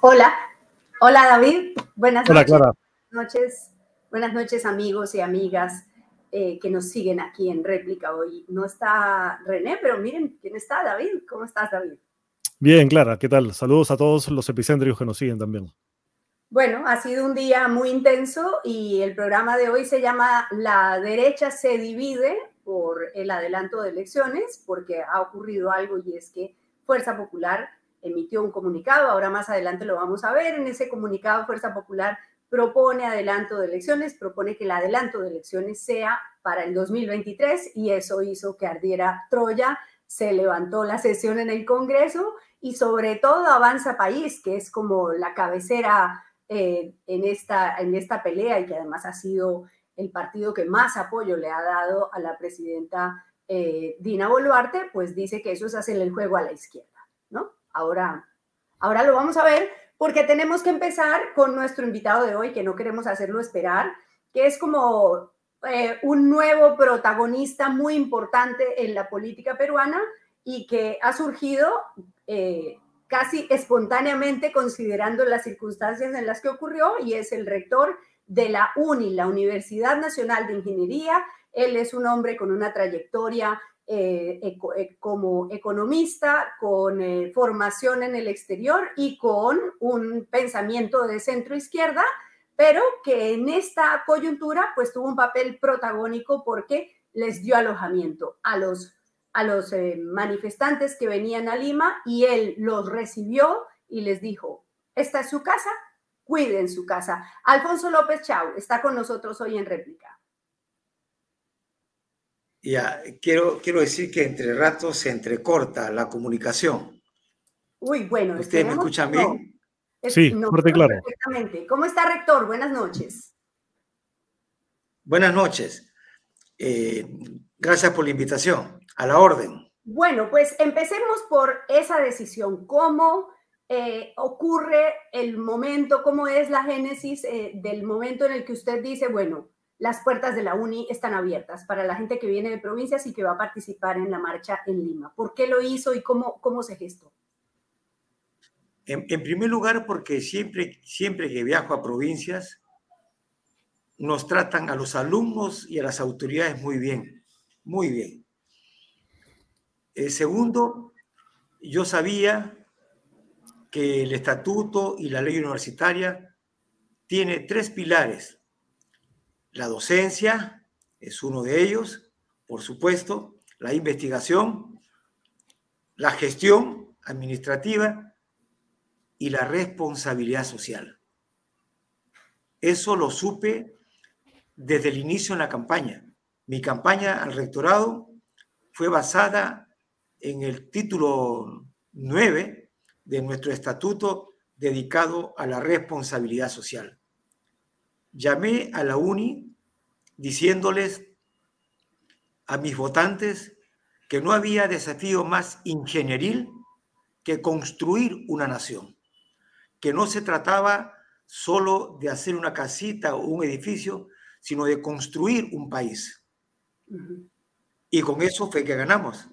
Hola, hola David, buenas Hola, noches. Clara. noches. Buenas noches amigos y amigas eh, que nos siguen aquí en réplica hoy. No está René, pero miren quién está, David. ¿Cómo estás, David? Bien, Clara, ¿qué tal? Saludos a todos los epicéntricos que nos siguen también. Bueno, ha sido un día muy intenso y el programa de hoy se llama La derecha se divide por el adelanto de elecciones, porque ha ocurrido algo y es que Fuerza Popular emitió un comunicado, ahora más adelante lo vamos a ver, en ese comunicado Fuerza Popular propone adelanto de elecciones, propone que el adelanto de elecciones sea para el 2023 y eso hizo que ardiera Troya, se levantó la sesión en el Congreso y sobre todo Avanza País, que es como la cabecera eh, en, esta, en esta pelea y que además ha sido el partido que más apoyo le ha dado a la presidenta eh, Dina Boluarte, pues dice que eso es hacerle el juego a la izquierda, ¿no? Ahora, ahora lo vamos a ver porque tenemos que empezar con nuestro invitado de hoy, que no queremos hacerlo esperar, que es como eh, un nuevo protagonista muy importante en la política peruana y que ha surgido eh, casi espontáneamente considerando las circunstancias en las que ocurrió y es el rector de la UNI, la Universidad Nacional de Ingeniería. Él es un hombre con una trayectoria eh, eh, como economista, con eh, formación en el exterior y con un pensamiento de centro izquierda, pero que en esta coyuntura pues tuvo un papel protagónico porque les dio alojamiento a los, a los manifestantes que venían a Lima y él los recibió y les dijo, esta es su casa, cuiden su casa. Alfonso López Chau está con nosotros hoy en réplica. Ya, quiero, quiero decir que entre ratos se entrecorta la comunicación. Uy, bueno. ¿Ustedes me escuchan bien? Es, Sí, no, claro. Perfectamente. ¿Cómo está, rector? Buenas noches. Buenas noches. Eh, gracias por la invitación. A la orden. Bueno, pues empecemos por esa decisión. ¿Cómo eh, ocurre el momento? ¿Cómo es la génesis eh, del momento en el que usted dice, bueno, las puertas de la UNI están abiertas para la gente que viene de provincias y que va a participar en la marcha en Lima? ¿Por qué lo hizo y cómo, cómo se gestó? En, primer lugar, porque siempre, siempre que viajo a provincias, nos tratan a los alumnos y a las autoridades muy bien, muy bien. Eh, segundo, yo sabía que el estatuto y la ley universitaria tiene tres pilares. La docencia es uno de ellos, por supuesto, la investigación, la gestión administrativa y la responsabilidad social. Eso lo supe desde el inicio en la campaña. Mi campaña al rectorado fue basada en el título 9 de nuestro estatuto dedicado a la responsabilidad social. Llamé a la UNI diciéndoles a mis votantes que no había desafío más ingenieril que construir una nación, que no se trataba solo de hacer una casita o un edificio, sino de construir un país. Y con eso fue que ganamos.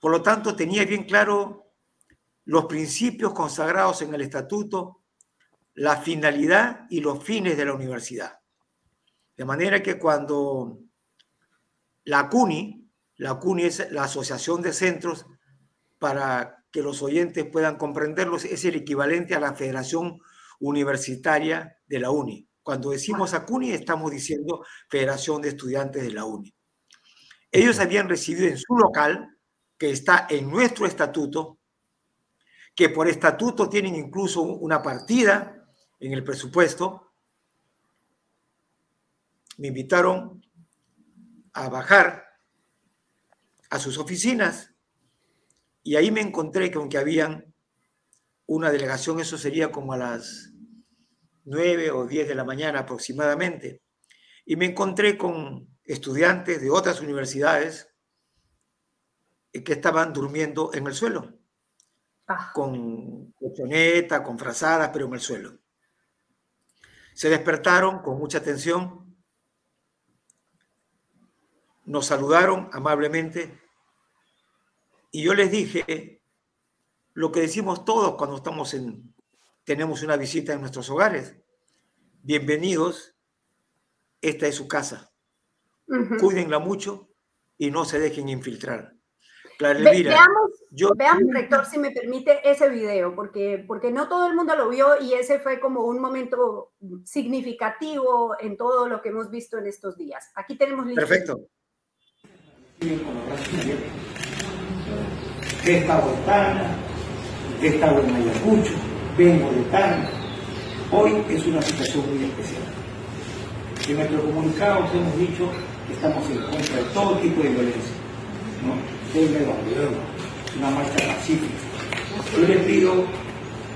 Por lo tanto, tenía bien claro los principios consagrados en el estatuto, la finalidad y los fines de la universidad. De manera que cuando la CUNY, la CUNY es la Asociación de Centros, para que los oyentes puedan comprenderlos, es el equivalente a la Federación Universitaria de la UNI. Cuando decimos a CUNY, estamos diciendo Federación de Estudiantes de la UNI. Ellos habían recibido en su local, que está en nuestro estatuto, que por estatuto tienen incluso una partida en el presupuesto, me invitaron a bajar a sus oficinas y ahí me encontré con que habían una delegación, eso sería como a las 9 o 10 de la mañana aproximadamente, y me encontré con estudiantes de otras universidades que estaban durmiendo en el suelo, ah. con colchoneta, con frazadas, pero en el suelo. Se despertaron con mucha atención, nos saludaron amablemente Y yo les dije lo que decimos todos cuando estamos en, tenemos una visita en nuestros hogares. Bienvenidos, esta es su casa. Cuídenla mucho y no se dejen infiltrar. Veamos, yo, veamos, rector, si me permite ese video, porque, porque no todo el mundo lo vio y ese fue como un momento significativo en todo lo que hemos visto en estos días. Aquí tenemos Perfecto. He estado en Tana, he estado en Ayacucho, vengo de Tana. Hoy es una situación muy especial. En nuestro comunicado hemos dicho que estamos en contra de todo tipo de violencia. ¿no? Y una marcha pacífica. Yo les pido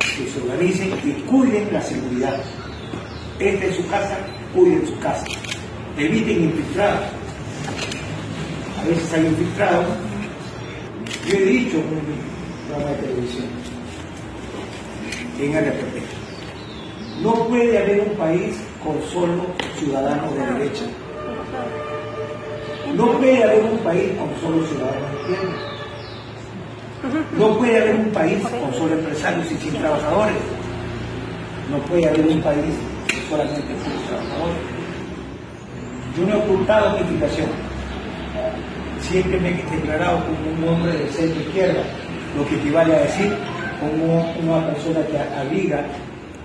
que se organicen y cuiden la seguridad. Esta es su casa, cuiden su casa. Eviten infiltrados. A veces hay infiltrados yo he dicho en un programa de televisión, en RPP, no puede haber un país con solo ciudadanos de derecha. No puede haber un país con solo ciudadanos de izquierda. No puede haber un país con solo empresarios y sin trabajadores. No puede haber un país con solamente sin trabajadores. Yo no he ocultado mi explicación siempre me he declarado como un hombre de centro izquierda, lo que equivale a decir como una persona que abriga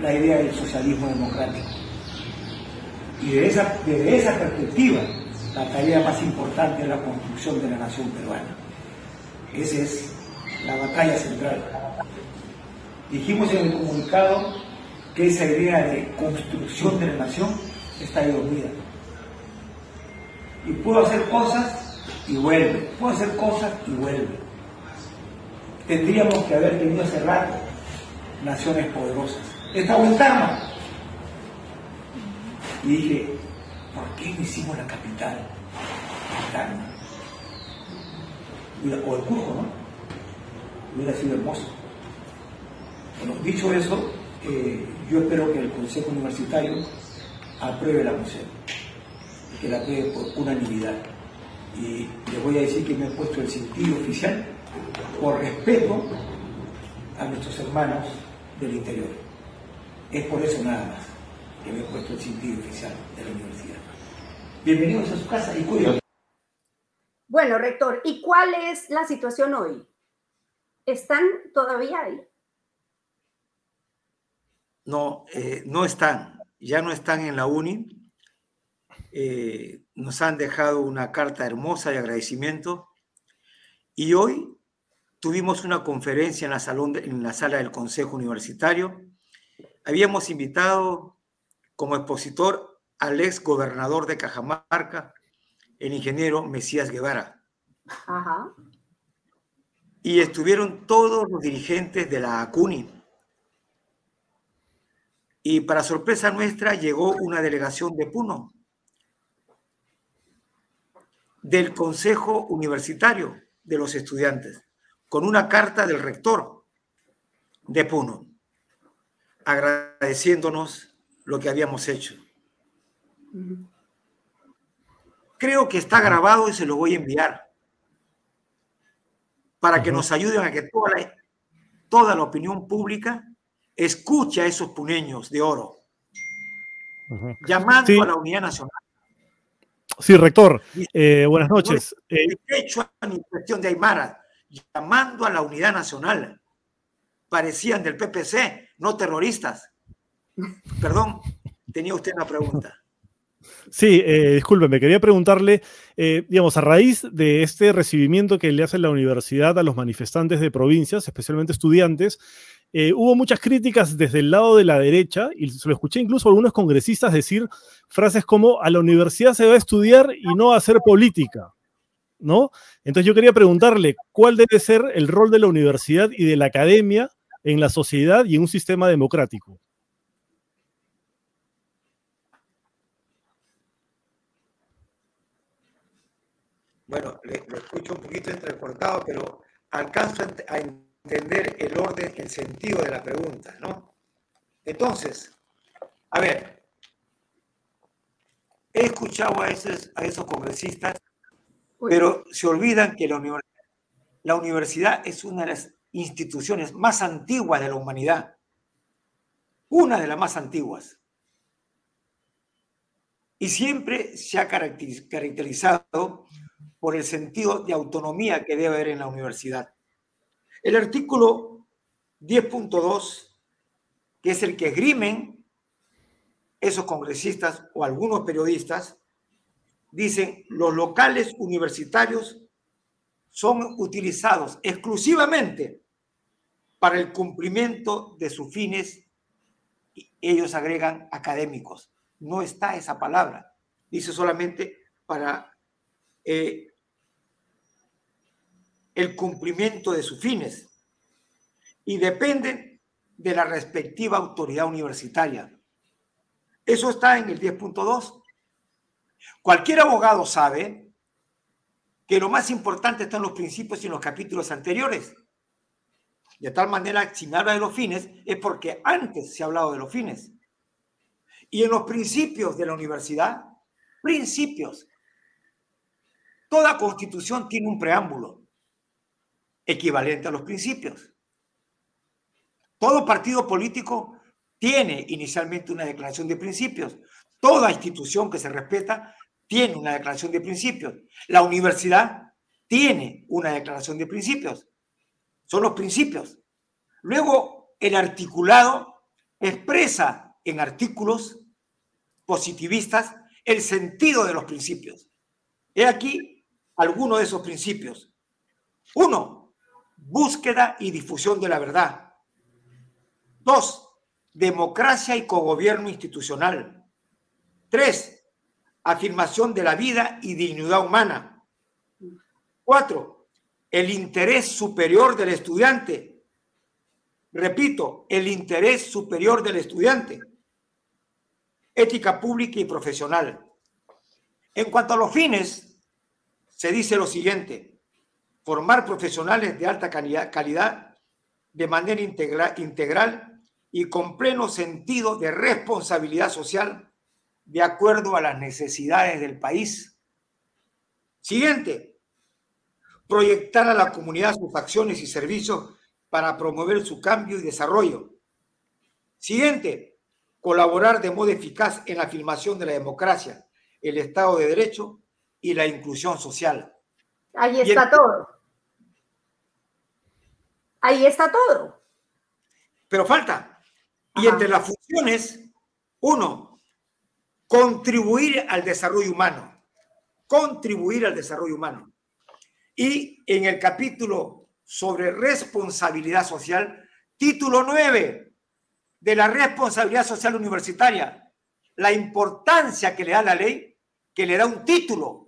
la idea del socialismo democrático. Y desde esa, desde esa perspectiva, la tarea más importante es la construcción de la nación peruana. Esa es la batalla central. Dijimos en el comunicado que esa idea de construcción de la nación está ahí dormida. Y puedo hacer cosas y vuelve. Puede hacer cosas y vuelve. Tendríamos que haber tenido hace rato naciones poderosas. Está Tarma. Y dije, ¿por qué no hicimos la capital? Tarma. O el Cusco, ¿no? Hubiera sido hermoso. Bueno, dicho eso, eh, yo espero que el Consejo Universitario apruebe la moción que la apruebe por unanimidad y les voy a decir que me he puesto el sentido oficial por respeto a nuestros hermanos del interior. Es por eso nada más que me he puesto el sentido oficial de la universidad. Bienvenidos a su casa y cuídense. Bueno, rector, ¿y cuál es la situación hoy? ¿Están todavía ahí? No, eh, no están. Ya no están en la UNI. Eh, nos han dejado una carta hermosa de agradecimiento y hoy tuvimos una conferencia en la, salón en la sala del Consejo Universitario. Habíamos invitado como expositor al ex gobernador de Cajamarca, el ingeniero Mesías Guevara. Y estuvieron todos los dirigentes de la ACUNI. Y para sorpresa nuestra llegó una delegación de Puno, del Consejo Universitario de los Estudiantes, con una carta del rector de Puno, agradeciéndonos lo que habíamos hecho. Creo que está grabado y se lo voy a enviar para que nos ayuden a que toda la, toda la opinión pública escuche a esos puneños de oro, llamando a la unidad nacional Sí, rector. Eh, buenas noches. Eh, hecho en cuestión de Aymara, llamando a la unidad nacional. Parecían del PPC, no terroristas. Perdón, tenía usted una pregunta. Sí, eh, discúlpeme, quería preguntarle, eh, digamos, a raíz de este recibimiento que le hace la universidad a los manifestantes de provincias, especialmente estudiantes, eh, hubo muchas críticas desde el lado de la derecha, y se lo escuché incluso a algunos congresistas decir frases como, a la universidad se va a estudiar y no a hacer política, ¿no? Entonces yo quería preguntarle, ¿cuál debe ser el rol de la universidad y de la academia en la sociedad y en un sistema democrático? Bueno, le, escucho un poquito entrecortado, pero alcanzo a entender el orden, el sentido de la pregunta, ¿no? Entonces, a ver, he escuchado a esos, a esos congresistas, pero se olvidan que la universidad, la universidad es una de las instituciones más antiguas de la humanidad. Una de las más antiguas. Y siempre se ha caracterizado por el sentido de autonomía que debe haber en la universidad. El artículo 10.2, que es el que esgrimen esos congresistas o algunos periodistas, dicen los locales universitarios son utilizados exclusivamente para el cumplimiento de sus fines, y ellos agregan académicos. No está esa palabra. Dice solamente para eh, el cumplimiento de sus fines. Y dependen de la respectiva autoridad universitaria. Eso está en el 10.2. Cualquier abogado sabe que lo más importante está en los principios y en los capítulos anteriores. De tal manera, si me habla de los fines, es porque antes se ha hablado de los fines. Y en los principios de la universidad, principios. Toda constitución tiene un preámbulo equivalente a los principios. Todo partido político tiene inicialmente una declaración de principios. Toda institución que se respeta tiene una declaración de principios. La universidad tiene una declaración de principios. Son los principios. Luego, el articulado expresa en artículos positivistas el sentido de los principios. He aquí algunos de esos principios. Uno, búsqueda y difusión de la verdad. Dos, democracia y cogobierno institucional. Tres, afirmación de la vida y dignidad humana. Cuatro, el interés superior del estudiante. Repito, el interés superior del estudiante. Ética pública y profesional. En cuanto a los fines, se dice lo siguiente, formar profesionales de alta calidad, de manera integral y con pleno sentido de responsabilidad social de acuerdo a las necesidades del país. Siguiente, proyectar a la comunidad sus acciones y servicios para promover su cambio y desarrollo. Siguiente, colaborar de modo eficaz en la afirmación de la democracia, el Estado de Derecho y la inclusión social. Ahí está todo. Ahí está todo. Pero falta. Y entre las funciones, uno, contribuir al desarrollo humano, contribuir al desarrollo humano. Y en el capítulo sobre responsabilidad social, título 9 de la responsabilidad social universitaria, la importancia que le da la ley, que le da un título,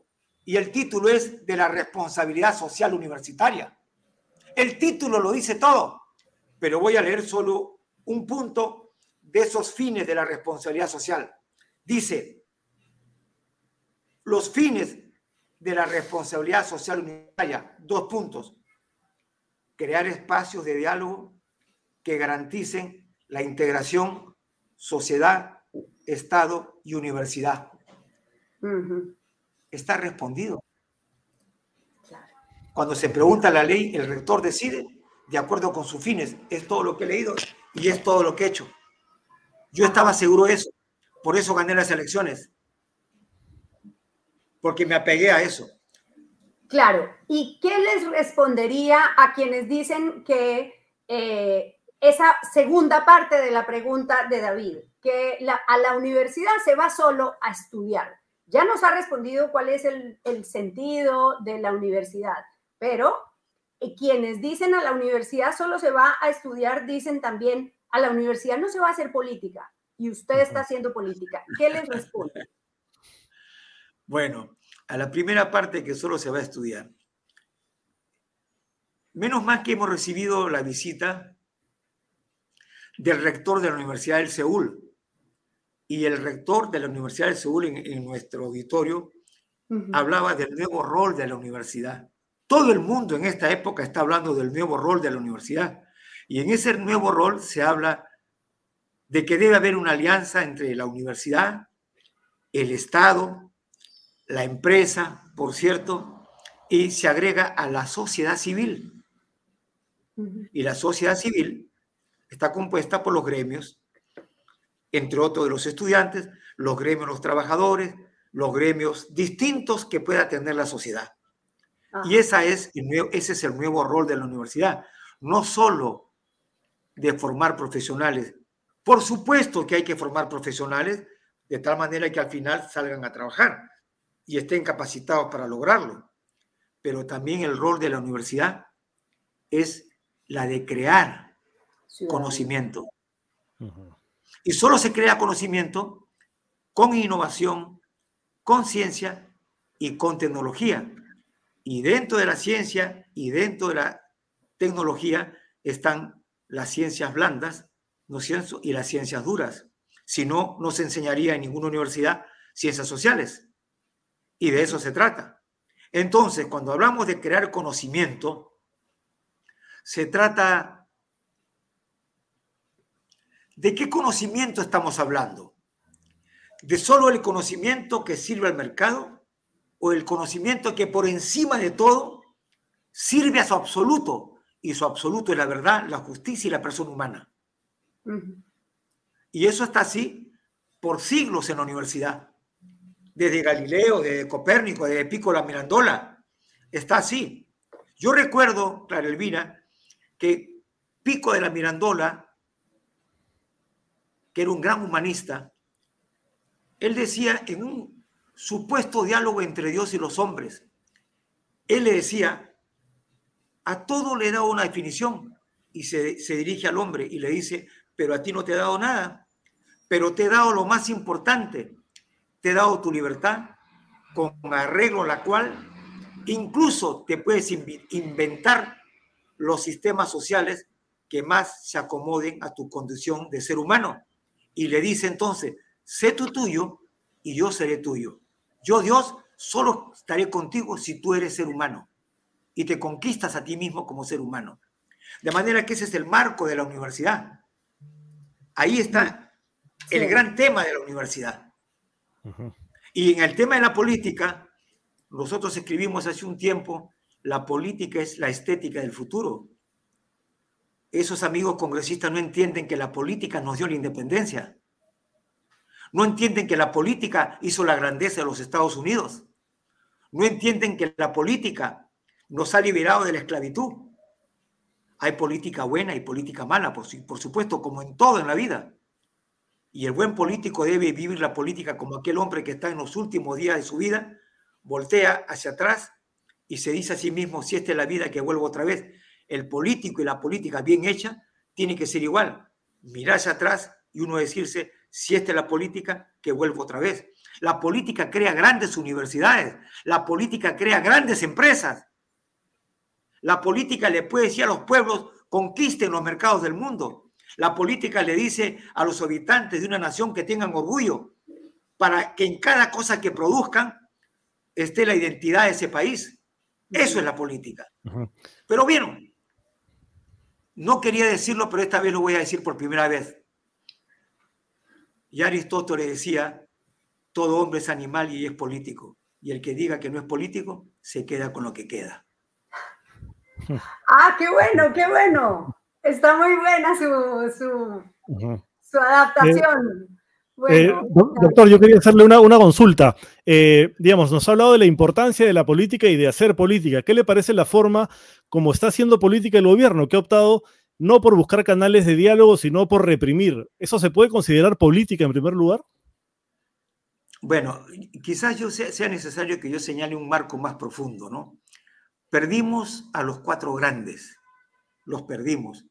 y el título es de la responsabilidad social universitaria. El título lo dice todo, pero voy a leer solo un punto de esos fines de la responsabilidad social. Dice, los fines de la responsabilidad social unitaria, dos puntos, crear espacios de diálogo que garanticen la integración sociedad, Estado y universidad. Está respondido. Cuando se pregunta la ley, el rector decide de acuerdo con sus fines. Es todo lo que he leído y es todo lo que he hecho. Yo estaba seguro de eso. Por eso gané las elecciones. Porque me apegué a eso. Claro. ¿Y qué les respondería a quienes dicen que eh, esa segunda parte de la pregunta de David, que a la universidad se va solo a estudiar? Ya nos ha respondido cuál es el, el sentido de la universidad, pero eh, quienes dicen a la universidad solo se va a estudiar, dicen también a la universidad no se va a hacer política, y usted está haciendo política. ¿Qué les responde? Bueno, a la primera parte que solo se va a estudiar. Menos mal que hemos recibido la visita del rector de la Universidad del Seúl. Y el rector de la Universidad del Seúl en, nuestro auditorio hablaba del nuevo rol de la universidad. Todo el mundo en esta época está hablando del nuevo rol de la universidad. Y en ese nuevo rol se habla de que debe haber una alianza entre la universidad, el Estado, la empresa, por cierto, y se agrega a la sociedad civil. Y la sociedad civil está compuesta por los gremios, entre otros de los estudiantes, los gremios de los trabajadores, los gremios distintos que pueda tener la sociedad. Y esa es ese es el nuevo rol de la universidad. No solo de formar profesionales. Por supuesto que hay que formar profesionales de tal manera que al final salgan a trabajar y estén capacitados para lograrlo. Pero también el rol de la universidad es la de crear conocimiento. Y solo se crea conocimiento con innovación, con ciencia y con tecnología. Y dentro de la ciencia y dentro de la tecnología están las ciencias blandas ¿no y las ciencias duras. Si no, no se enseñaría en ninguna universidad ciencias sociales. Y de eso se trata. Entonces, cuando hablamos de crear conocimiento, se trata de qué conocimiento estamos hablando. ¿De solo el conocimiento que sirve al mercado o el conocimiento que por encima de todo sirve a su absoluto y su absoluto es la verdad, la justicia y la persona humana. Y eso está así por siglos en la universidad. Desde Galileo, desde Copérnico, desde Pico la Mirandola. Está así. Yo recuerdo, Clara Elvira, que Pico de la Mirandola, que era un gran humanista, él decía en un supuesto diálogo entre Dios y los hombres, él le decía, a todo le da una definición y se, dirige al hombre y le dice, pero a ti no te he dado nada, pero te he dado lo más importante, te he dado tu libertad, con arreglo a la cual incluso te puedes inventar los sistemas sociales que más se acomoden a tu condición de ser humano. Y le dice entonces, sé tú tuyo y yo seré tuyo. Yo, Dios, solo estaré contigo si tú eres ser humano y te conquistas a ti mismo como ser humano. De manera que ese es el marco de la universidad. Ahí está el gran tema de la universidad. Y en el tema de la política, nosotros escribimos hace un tiempo, la política es la estética del futuro. Esos amigos congresistas no entienden que la política nos dio la independencia. No entienden que la política hizo la grandeza de los Estados Unidos. No entienden que la política nos ha liberado de la esclavitud. Hay política buena y política mala, por, por supuesto, como en todo en la vida. Y el buen político debe vivir la política como aquel hombre que está en los últimos días de su vida, voltea hacia atrás y se dice a sí mismo, si esta es la vida que vuelvo otra vez, el político y la política bien hecha tiene que ser igual. Mirar hacia atrás y uno decirse, si esta es la política, que vuelvo otra vez. La política crea grandes universidades, la política crea grandes empresas, la política le puede decir a los pueblos, conquisten los mercados del mundo. La política le dice a los habitantes de una nación que tengan orgullo para que en cada cosa que produzcan esté la identidad de ese país. Eso es la política. Pero bien, no quería decirlo, pero esta vez lo voy a decir por primera vez. Y Aristóteles decía, todo hombre es animal y es político. Y el que diga que no es político, se queda con lo que queda. Ah, qué bueno, qué bueno. Está muy buena su, su, adaptación. Eh, doctor, yo quería hacerle una, una consulta. Eh, digamos, nos ha hablado de la importancia de la política y de hacer política. ¿Qué le parece la forma como está haciendo política el gobierno, que ha optado no por buscar canales de diálogo, sino por reprimir? ¿Eso se puede considerar política en primer lugar? Bueno, quizás yo sea necesario que yo señale un marco más profundo, ¿no? Perdimos a los cuatro grandes, los perdimos.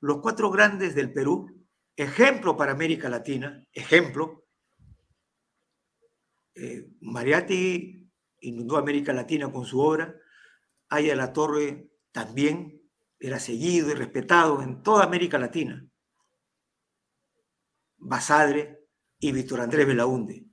Los cuatro grandes del Perú, ejemplo para América Latina, ejemplo. Eh, Mariatti inundó América Latina con su obra, Aya la Torre también era seguido y respetado en toda América Latina. Basadre y Víctor Andrés Belaunde.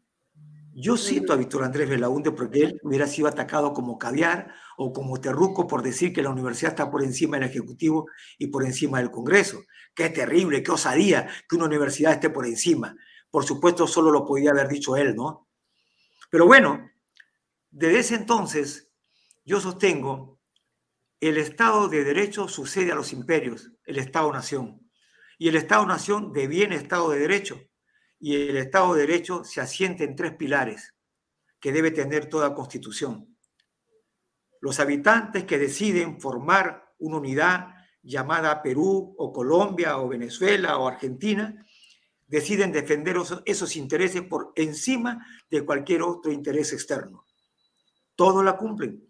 Yo cito a Víctor Andrés Belaunde porque él hubiera sido atacado como caviar o como terruco por decir que la universidad está por encima del Ejecutivo y por encima del Congreso. Qué terrible, qué osadía que una universidad esté por encima. Por supuesto, solo lo podía haber dicho él, ¿no? Pero bueno, desde ese entonces yo sostengo, el Estado de Derecho sucede a los imperios, el Estado-Nación. Y el Estado-Nación deviene Estado de Derecho. Y el Estado de Derecho se asienta en tres pilares que debe tener toda constitución. Los habitantes que deciden formar una unidad llamada Perú o Colombia o Venezuela o Argentina, deciden defender esos, intereses por encima de cualquier otro interés externo. Todos la cumplen.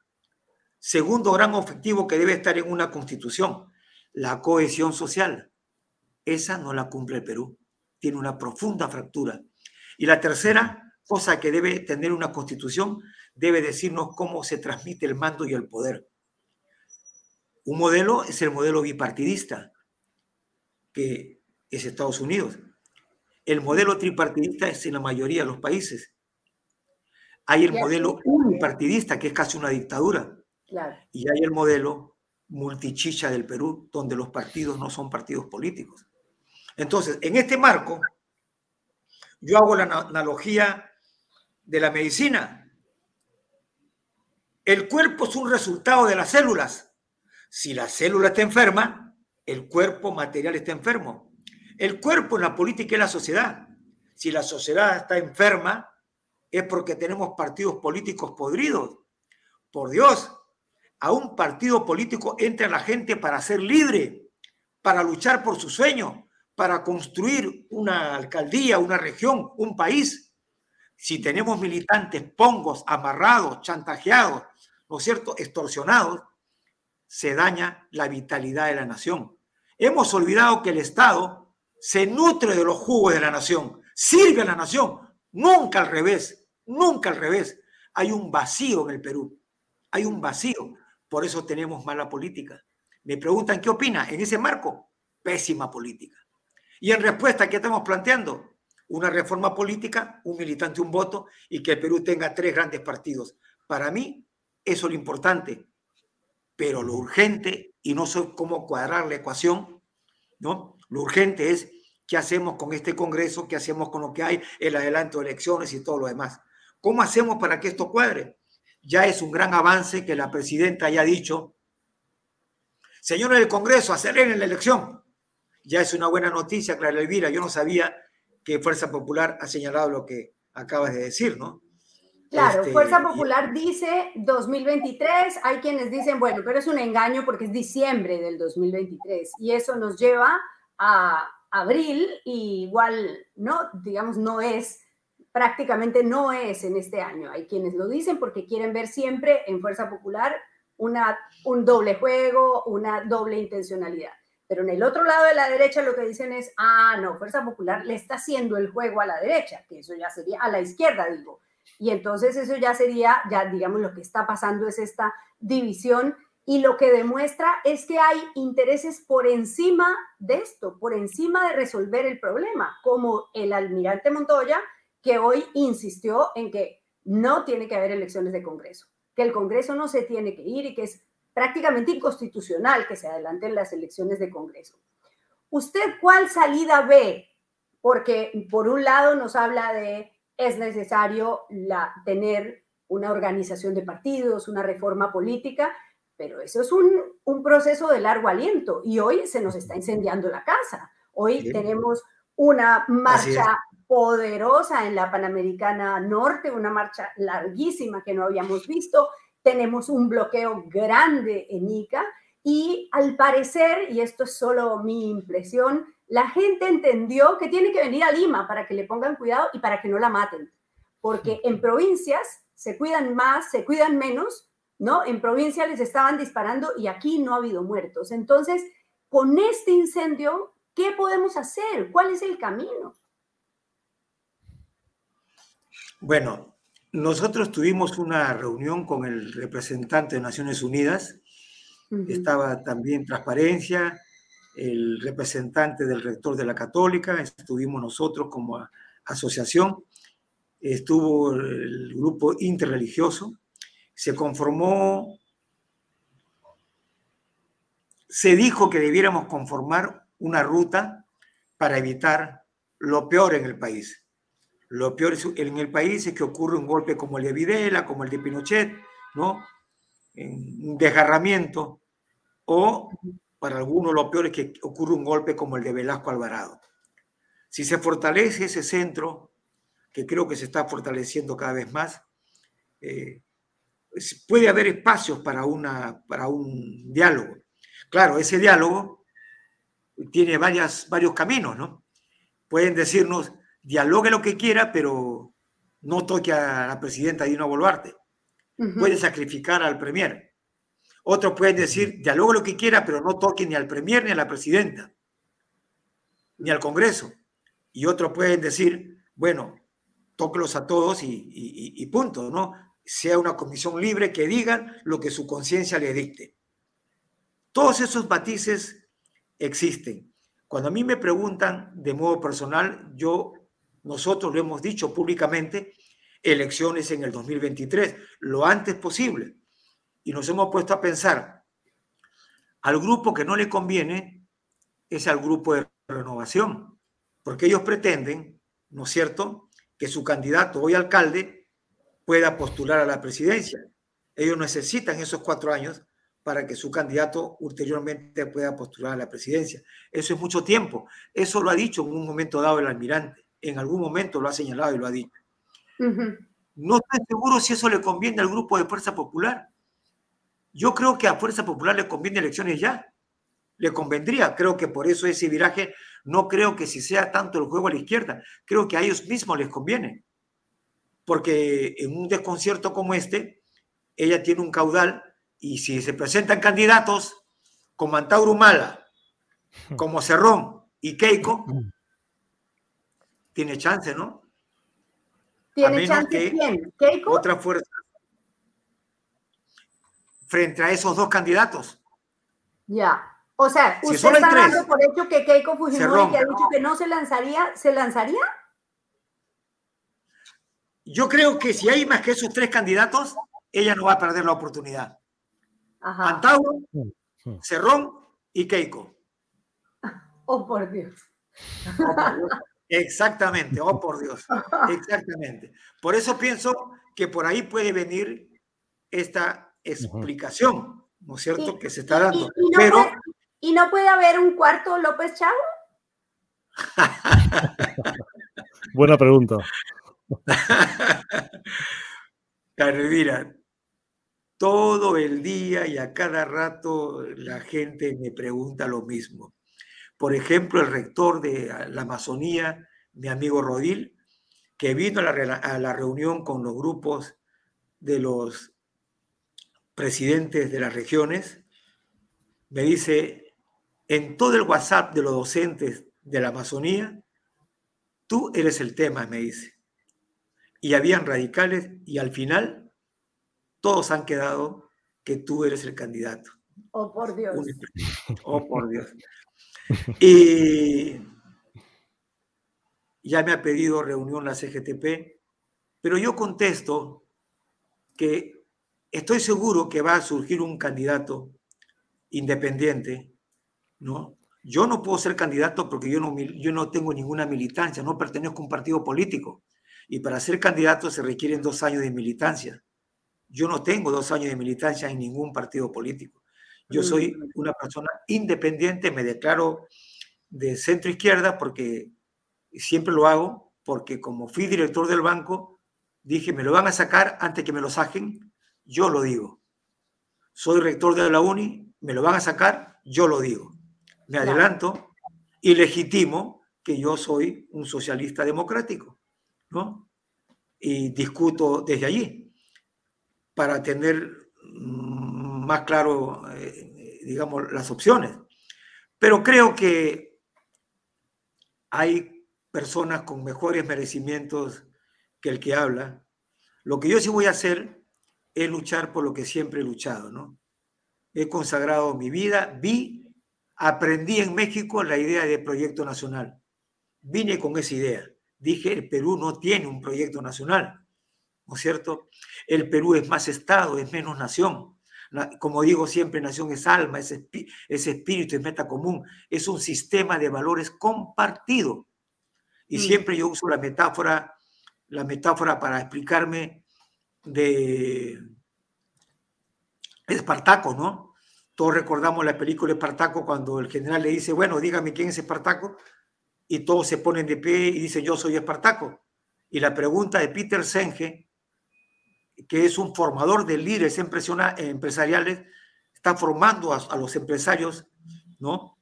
Segundo gran objetivo que debe estar en una constitución, la cohesión social. Esa no la cumple el Perú. Tiene una profunda fractura. Y la tercera cosa que debe tener una constitución, debe decirnos cómo se transmite el mando y el poder. Un modelo es el modelo bipartidista, que es Estados Unidos. El modelo tripartidista es en la mayoría de los países. Hay el modelo unipartidista, que es casi una dictadura. Y hay el modelo multichicha del Perú, donde los partidos no son partidos políticos. Entonces, en este marco, yo hago la analogía de la medicina. El cuerpo es un resultado de las células. Si la célula está enferma, el cuerpo material está enfermo. El cuerpo en la política y la sociedad. Si la sociedad está enferma, es porque tenemos partidos políticos podridos. Por Dios, a un partido político entra la gente para ser libre, para luchar por su sueño, para construir una alcaldía, una región, un país. Si tenemos militantes pongos, amarrados, chantajeados, ¿no es cierto?, extorsionados, se daña la vitalidad de la nación. Hemos olvidado que el Estado se nutre de los jugos de la nación, sirve a la nación, nunca al revés, nunca al revés. Hay un vacío en el Perú, hay un vacío. Por eso tenemos mala política. Me preguntan qué opina en ese marco. Pésima política. Y en respuesta, ¿qué estamos planteando? Una reforma política, un militante, un voto y que el Perú tenga tres grandes partidos. Para mí, eso es lo importante. Pero lo urgente, y no sé cómo cuadrar la ecuación, ¿no? Lo urgente es qué hacemos con este Congreso, qué hacemos con lo que hay, el adelanto de elecciones y todo lo demás. ¿Cómo hacemos para que esto cuadre? ya es un gran avance que la presidenta haya dicho, señores del Congreso, aceleren la elección. Ya es una buena noticia, Clara Elvira. Yo no sabía que Fuerza Popular ha señalado lo que acabas de decir, ¿no? Claro, este, Fuerza Popular dice 2023, hay quienes dicen, bueno, pero es un engaño porque es diciembre del 2023 y eso nos lleva a abril y igual, ¿no? Digamos, no es prácticamente no es en este año. Hay quienes lo dicen porque quieren ver siempre en Fuerza Popular una, un doble juego, una doble intencionalidad. Pero en el otro lado de la derecha lo que dicen es, ah, no, Fuerza Popular le está haciendo el juego a la derecha, que eso ya sería a la izquierda, digo. Y entonces eso ya sería, ya digamos, lo que está pasando es esta división y lo que demuestra es que hay intereses por encima de esto, por encima de resolver el problema, como el almirante Montoya que hoy insistió en que no tiene que haber elecciones de Congreso, que el Congreso no se tiene que ir y que es prácticamente inconstitucional que se adelanten las elecciones de Congreso. ¿Usted cuál salida ve? Porque por un lado nos habla de es necesario la, tener una organización de partidos, una reforma política, pero eso es un, un, proceso de largo aliento y hoy se nos está incendiando la casa. Hoy tenemos una marcha poderosa en la Panamericana Norte, una marcha larguísima que no habíamos visto. Tenemos un bloqueo grande en Ica y al parecer, y esto es solo mi impresión, la gente entendió que tiene que venir a Lima para que le pongan cuidado y para que no la maten, porque en provincias se cuidan más, se cuidan menos, ¿no? En provincias les estaban disparando y aquí no ha habido muertos. Entonces, con este incendio, ¿qué podemos hacer? ¿Cuál es el camino? Bueno, nosotros tuvimos una reunión con el representante de Naciones Unidas, estaba también Transparencia, el representante del rector de la Católica, estuvimos nosotros como asociación, estuvo el grupo interreligioso, se conformó, se dijo que debiéramos conformar una ruta para evitar lo peor en el país. Lo peor en el país es que ocurre un golpe como el de Videla, como el de Pinochet, ¿no? un desgarramiento o para algunos lo peor es que ocurre un golpe como el de Velasco Alvarado. Si se fortalece ese centro, que creo que se está fortaleciendo cada vez más, eh, puede haber espacios para, una, para un diálogo. Claro, ese diálogo tiene varias, varios caminos, ¿no? Pueden decirnos, dialogue lo que quiera, pero no toque a la presidenta Dina Boluarte. Puede sacrificar al premier. Otros pueden decir, dialogue lo que quiera, pero no toque ni al premier ni a la presidenta, ni al Congreso. Y otros pueden decir, bueno, tóquelos a todos y, y punto, ¿no? Sea una comisión libre que digan lo que su conciencia le dicte. Todos esos matices existen. Cuando a mí me preguntan de modo personal, yo, nosotros lo hemos dicho públicamente, elecciones en el 2023, lo antes posible. Y nos hemos puesto a pensar, al grupo que no le conviene es al grupo de renovación, porque ellos pretenden, ¿no es cierto?, que su candidato hoy alcalde pueda postular a la presidencia. Ellos necesitan esos cuatro años para que su candidato ulteriormente pueda postular a la presidencia. Eso es mucho tiempo. Eso lo ha dicho en un momento dado el almirante. En algún momento lo ha señalado y lo ha dicho. No estoy seguro si eso le conviene al grupo de Fuerza Popular. Yo creo que a Fuerza Popular le conviene elecciones ya. Le convendría. Creo que por eso ese viraje, no creo que si sea tanto el juego a la izquierda, creo que a ellos mismos les conviene. Porque en un desconcierto como este, ella tiene un caudal y si se presentan candidatos como Antauro Humala, como Cerrón y Keiko, tiene chance, ¿no? ¿Tiene chance quién? ¿Keiko? Otra fuerza. Frente a esos dos candidatos. Ya. O sea, ¿usted está dando por hecho que Keiko Fujimori, que ha dicho que no se lanzaría, ¿se lanzaría? Yo creo que si hay más que esos tres candidatos, ella no va a perder la oportunidad. Antauro, Cerrón y Keiko. Oh, por Dios. Exactamente, oh por Dios. Exactamente. Por eso pienso que por ahí puede venir esta explicación, ¿no es cierto?, que se está dando. ¿Y, no Pero... puede, ¿Y no puede haber un cuarto López Chavo? Buena pregunta. Carolina, todo el día y a cada rato la gente me pregunta lo mismo. Por ejemplo, el rector de la Amazonía, mi amigo Rodil, que vino a la, a la reunión con los grupos de los presidentes de las regiones, me dice, en todo el WhatsApp de los docentes de la Amazonía, tú eres el tema, me dice. Y habían radicales y al final todos han quedado que tú eres el candidato. Oh, por Dios. Oh, por Dios. Y ya me ha pedido reunión la CGTP, pero yo contesto que estoy seguro que va a surgir un candidato independiente, ¿no? Yo no puedo ser candidato porque yo no, yo no tengo ninguna militancia, no pertenezco a un partido político. Y para ser candidato se requieren dos años de militancia. Yo no tengo dos años de militancia en ningún partido político. Yo soy mm. una persona independiente, me declaro de centro izquierda porque siempre lo hago, porque como fui director del banco, dije, me lo van a sacar antes que me lo saquen, yo lo digo. Soy rector de la UNI, me lo van a sacar, yo lo digo. Me adelanto y legitimo que yo soy un socialista democrático, ¿no? Y discuto desde allí para tener mm, más claro, eh, digamos, las opciones. Pero creo que hay personas con mejores merecimientos que el que habla. Lo que yo sí voy a hacer es luchar por lo que siempre he luchado, ¿no? He consagrado mi vida, vi, aprendí en México la idea de proyecto nacional. Vine con esa idea. Dije, el Perú no tiene un proyecto nacional. ¿no es cierto? El Perú es más Estado, es menos nación. Como digo siempre, nación es alma, es, espíritu, es meta común, es un sistema de valores compartido. Y mm. siempre yo uso la metáfora, la metáfora para explicarme de Espartaco, ¿no? Todos recordamos la película Espartaco cuando el general le dice, bueno, dígame quién es Espartaco, y todos se ponen de pie y dicen, yo soy Espartaco. Y la pregunta de Peter Senge, que es un formador de líderes empresariales, está formando a, los empresarios, ¿no?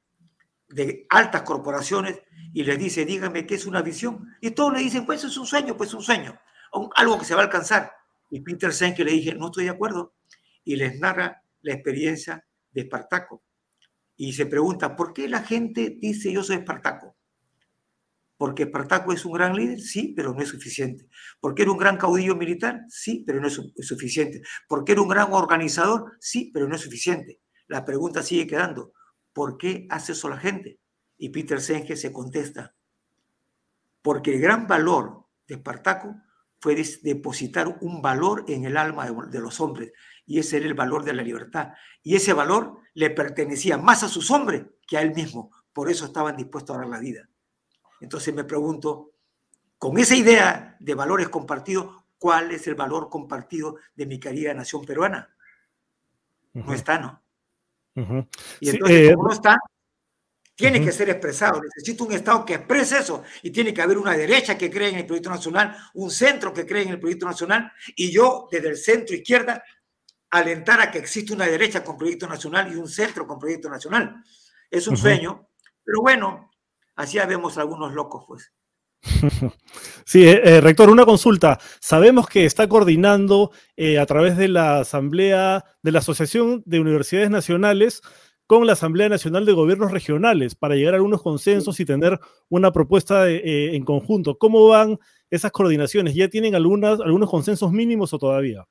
De altas corporaciones y les dice, dígame qué es una visión. Y todos le dicen, pues es un sueño, pues es un sueño, algo que se va a alcanzar. Y Peter Senge le dije, no estoy de acuerdo. Y les narra la experiencia de Espartaco. Y se pregunta, ¿por qué la gente dice yo soy Espartaco? Porque Espartaco es un gran líder, sí, pero no es suficiente. Porque era un gran caudillo militar, sí, pero no es, suficiente. Porque era un gran organizador, sí, pero no es suficiente. La pregunta sigue quedando, ¿por qué hace eso la gente? Y Peter Senge se contesta, porque el gran valor de Espartaco fue depositar un valor en el alma de los hombres, y ese era el valor de la libertad. Y ese valor le pertenecía más a sus hombres que a él mismo. Por eso estaban dispuestos a dar la vida. Entonces me pregunto, con esa idea de valores compartidos, ¿cuál es el valor compartido de mi querida nación peruana? No está, ¿no? Y entonces, eh, como no está, tiene que ser expresado. Necesito un Estado que exprese eso. Y tiene que haber una derecha que cree en el proyecto nacional, un centro que cree en el proyecto nacional, y yo, desde el centro izquierda, alentar a que exista una derecha con proyecto nacional y un centro con proyecto nacional. Es un sueño, pero bueno, Así vemos algunos locos, pues. Sí, eh, eh, rector, una consulta. Sabemos que está coordinando eh, a través de la Asamblea, de la Asociación de Universidades Nacionales con la Asamblea Nacional de Gobiernos Regionales para llegar a algunos consensos y tener una propuesta en conjunto. ¿Cómo van esas coordinaciones? ¿Ya tienen algunas, algunos consensos mínimos o todavía?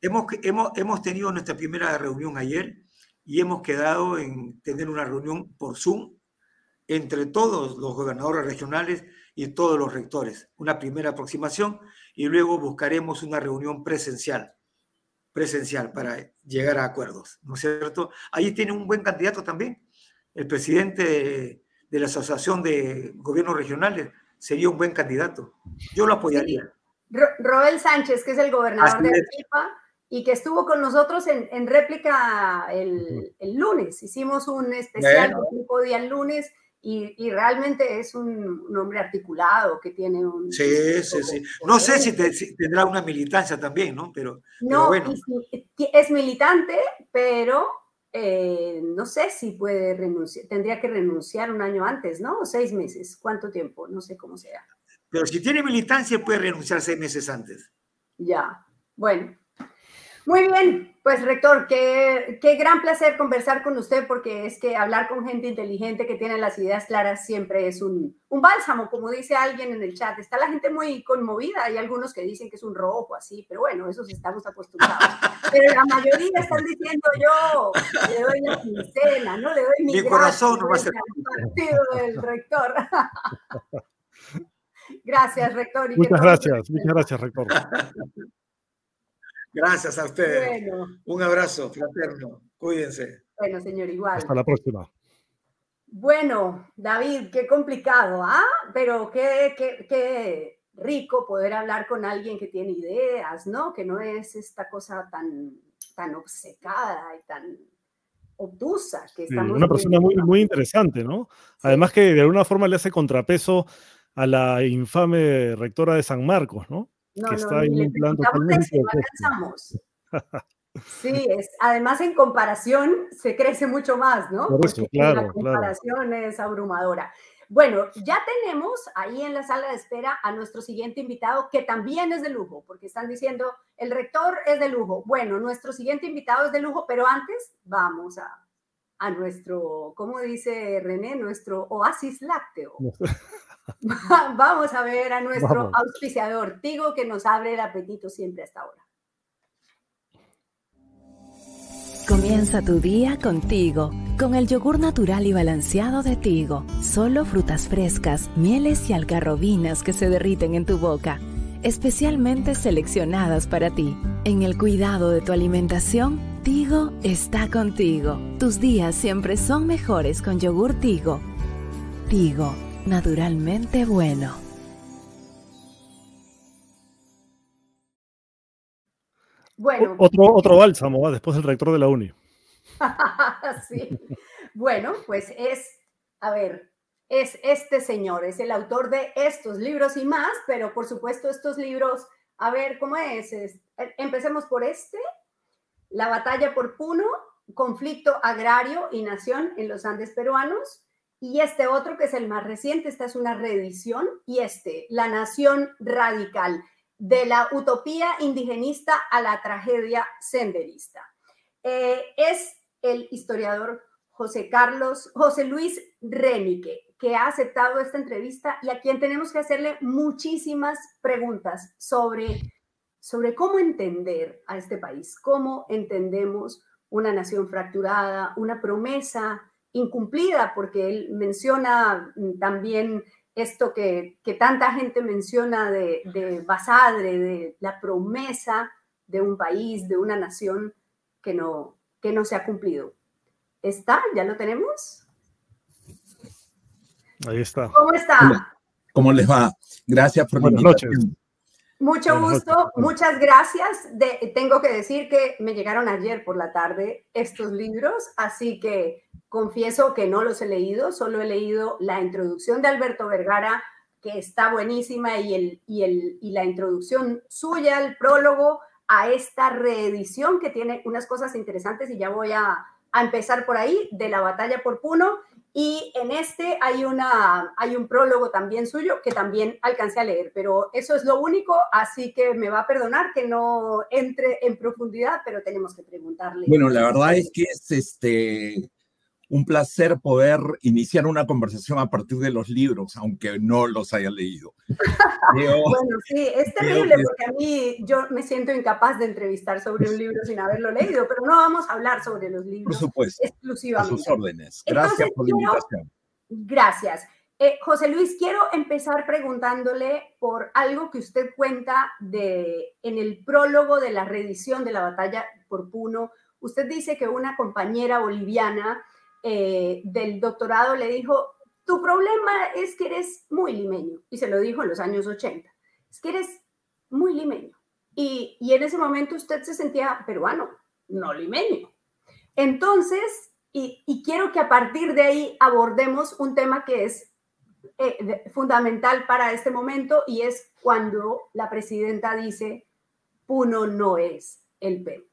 Hemos, hemos, hemos tenido nuestra primera reunión ayer y hemos quedado en tener una reunión por Zoom entre todos los gobernadores regionales y todos los rectores. Una primera aproximación y luego buscaremos una reunión presencial, presencial para llegar a acuerdos, ¿no es cierto? Ahí tiene un buen candidato también, el presidente de, la Asociación de Gobiernos Regionales sería un buen candidato. Yo lo apoyaría. Roel Sánchez, que es el gobernador de Arequipa y que estuvo con nosotros en, réplica el, lunes. Hicimos un especial, un día el lunes y, realmente es un, hombre articulado que tiene un... Sí, sí, sí. No sé si, tendrá una militancia también, ¿no? Pero, no, bueno. es militante, pero eh, no sé si puede renunciar, tendría que renunciar un año antes, ¿no? O seis meses, ¿cuánto tiempo? No sé cómo sea. Pero si tiene militancia puede renunciar seis meses antes. Ya, bueno. Muy bien, pues rector, qué, qué, gran placer conversar con usted porque es que hablar con gente inteligente que tiene las ideas claras siempre es un, un, bálsamo, como dice alguien en el chat. Está la gente muy conmovida, hay algunos que dicen que es un rojo así, pero bueno, esos estamos acostumbrados. Pero la mayoría están diciendo yo le doy la quincena, no le doy mi, mi corazón no va a ser partido del rector. gracias, rector. muchas gracias, muchas gracias, rector. Gracias a ustedes. Un abrazo fraterno. Cuídense. Bueno, señor, igual. Hasta la próxima. Bueno, David, qué complicado, ¿ah? Pero qué, qué, qué rico poder hablar con alguien que tiene ideas, ¿no? Que no es esta cosa tan, tan obcecada y tan obtusa que estamos Una persona muy, muy interesante, ¿no? Además que de alguna forma le hace contrapeso a la infame rectora de San Marcos, ¿no? No, que no, está en un plan totalmente Sí, es, además en comparación se crece mucho más, ¿no? Por eso, claro, la comparación es abrumadora. Bueno, ya tenemos ahí en la sala de espera a nuestro siguiente invitado, que también es de lujo, porque están diciendo, el rector es de lujo. Bueno, nuestro siguiente invitado es de lujo, pero antes vamos a, a nuestro, ¿cómo dice René? Nuestro oasis lácteo. Vamos a ver a nuestro auspiciador, Tigo, que nos abre el apetito siempre hasta ahora. Comienza tu día contigo, con el yogur natural y balanceado de Tigo. Solo frutas frescas, mieles y algarrobinas que se derriten en tu boca, especialmente seleccionadas para ti. En el cuidado de tu alimentación, Tigo está contigo. Tus días siempre son mejores con yogur Tigo. Tigo naturalmente bueno. Bueno. Otro, otro bálsamo, después del rector de la UNI. sí. Bueno, pues es, a ver, es este señor, es el autor de estos libros y más, pero por supuesto estos libros, a ver, ¿cómo es? es empecemos por este, La batalla por Puno, conflicto agrario y nación en los Andes peruanos. Y este otro, que es el más reciente, esta es una reedición, y este, La Nación Radical, de la utopía indigenista a la tragedia senderista. Eh, es el historiador José Carlos, José Luis Renique, que ha aceptado esta entrevista y a quien tenemos que hacerle muchísimas preguntas sobre, sobre cómo entender a este país, cómo entendemos una nación fracturada, una promesa incumplida, porque él menciona mm, también esto que, tanta gente menciona de, de Basadre, de la promesa de un país, de una nación que no, que no se ha cumplido. ¿Está? ¿Ya lo tenemos? Ahí está. ¿Cómo está? ¿Cómo les va? Gracias por Buenas noches. Mucho gusto, muchas gracias. tengo que decir que me llegaron ayer por la tarde estos libros, así que confieso que no los he leído, solo he leído la introducción de Alberto Vergara, que está buenísima, y, el, y, el, y la introducción suya, el prólogo a esta reedición que tiene unas cosas interesantes y ya voy a, a empezar por ahí, de la batalla por Puno. Y en este hay, una, hay un prólogo también suyo que también alcancé a leer, pero eso es lo único, así que me va a perdonar que no entre en profundidad, pero tenemos que preguntarle. Bueno, la verdad es que es este, un placer poder iniciar una conversación a partir de los libros, aunque no los haya leído. bueno, sí, es terrible porque a mí yo me siento incapaz de entrevistar sobre un libro sin haberlo leído, pero no vamos a hablar sobre los libros. Por supuesto. Exclusivamente. A sus órdenes. Gracias por la invitación. Gracias. Eh, José Luis, quiero empezar preguntándole por algo que usted cuenta de, en el prólogo de la reedición de la batalla por Puno. Usted dice que una compañera boliviana eh, del doctorado le dijo, tu problema es que eres muy limeño, y se lo dijo en los años 80, es que eres muy limeño. Y, en ese momento usted se sentía peruano, no limeño. Entonces, y, quiero que a partir de ahí abordemos un tema que es eh, fundamental para este momento y es cuando la presidenta dice, Puno no es el Perú.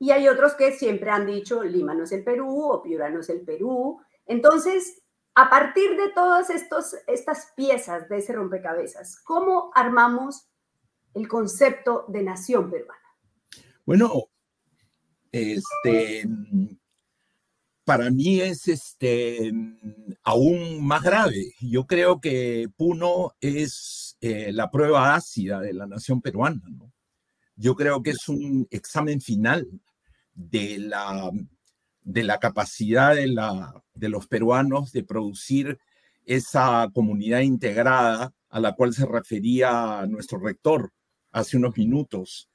Y hay otros que siempre han dicho Lima no es el Perú o Piura no es el Perú. Entonces, a partir de todas estas piezas de ese rompecabezas, ¿cómo armamos el concepto de nación peruana? Bueno, este, para mí es este, aún más grave. Yo creo que Puno es eh, la prueba ácida de la nación peruana. Yo creo que es un examen final de la, de la capacidad de, la, de los peruanos de producir esa comunidad integrada a la cual se refería nuestro rector hace unos minutos.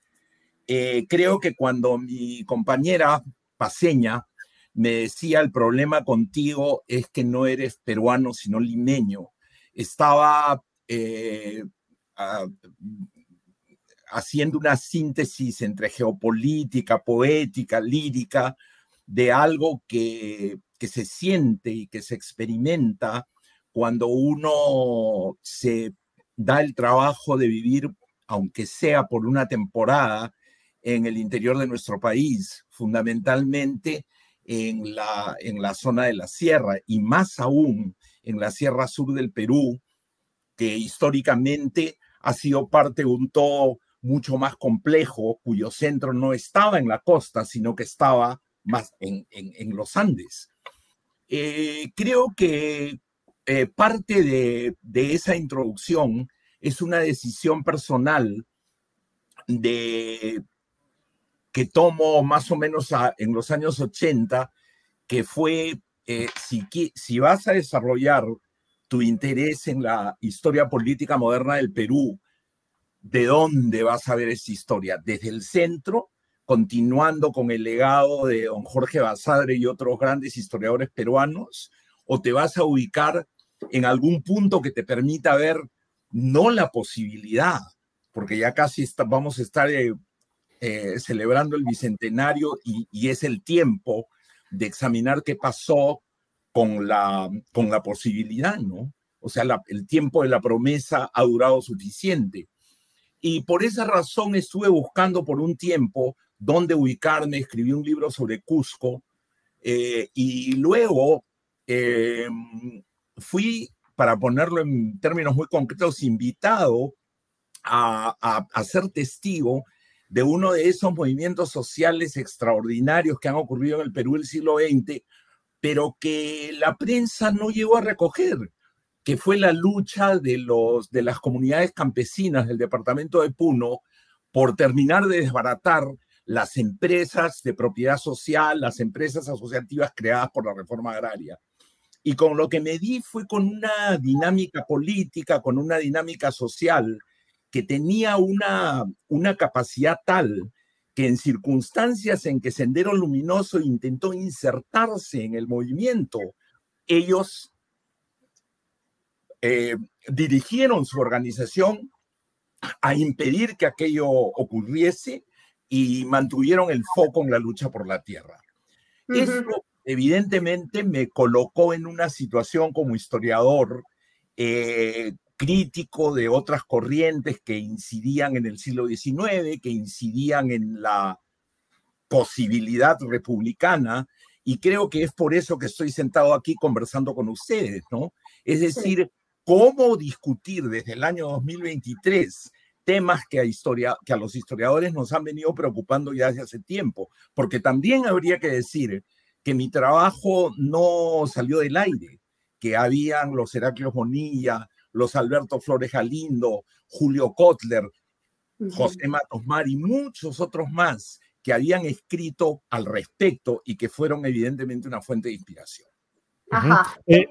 Eh, creo que cuando mi compañera paseña me decía el problema contigo es que no eres peruano sino limeño, estaba eh, haciendo una síntesis entre geopolítica, poética, lírica, de algo que, que se siente y que se experimenta cuando uno se da el trabajo de vivir, aunque sea por una temporada, en el interior de nuestro país, fundamentalmente en la, en la zona de la sierra y más aún en la sierra sur del Perú, que históricamente ha sido parte un todo mucho más complejo, cuyo centro no estaba en la costa, sino que estaba más en, los Andes. Eh, creo que eh, parte de, esa introducción es una decisión personal de que tomo más o menos en los años 80, que fue, eh, si, si vas a desarrollar tu interés en la historia política moderna del Perú, de dónde vas a ver esa historia, desde el centro, continuando con el legado de don Jorge Basadre y otros grandes historiadores peruanos, o te vas a ubicar en algún punto que te permita ver no la posibilidad, porque ya casi vamos a estar eh, eh, celebrando el bicentenario y, es el tiempo de examinar qué pasó con la, con la posibilidad, ¿no? O sea, el tiempo de la promesa ha durado suficiente. Y por esa razón estuve buscando por un tiempo dónde ubicarme, escribí un libro sobre Cusco eh, y luego eh, fui, para ponerlo en términos muy concretos, invitado a, a, a ser testigo de uno de esos movimientos sociales extraordinarios que han ocurrido en el Perú del siglo XX, pero que la prensa no llegó a recoger que fue la lucha de, los, de las comunidades campesinas del departamento de Puno por terminar de desbaratar las empresas de propiedad social, las empresas asociativas creadas por la reforma agraria. Y con lo que me di fue con una dinámica política, con una dinámica social que tenía una, una capacidad tal que en circunstancias en que Sendero Luminoso intentó insertarse en el movimiento, ellos eh, dirigieron su organización a impedir que aquello ocurriese y mantuvieron el foco en la lucha por la tierra. Eso evidentemente me colocó en una situación como historiador eh, crítico de otras corrientes que incidían en el siglo XIX, que incidían en la posibilidad republicana, y creo que es por eso que estoy sentado aquí conversando con ustedes, ¿no? Es decir, cómo discutir desde el año 2023 temas que a, historia, que a los historiadores nos han venido preocupando ya desde hace tiempo, porque también habría que decir que mi trabajo no salió del aire, que habían los Heraclios Bonilla, los Alberto Flores Galindo, Julio Kotler, José Matos Mar y muchos otros más que habían escrito al respecto y que fueron evidentemente una fuente de inspiración. Ajá. Eh,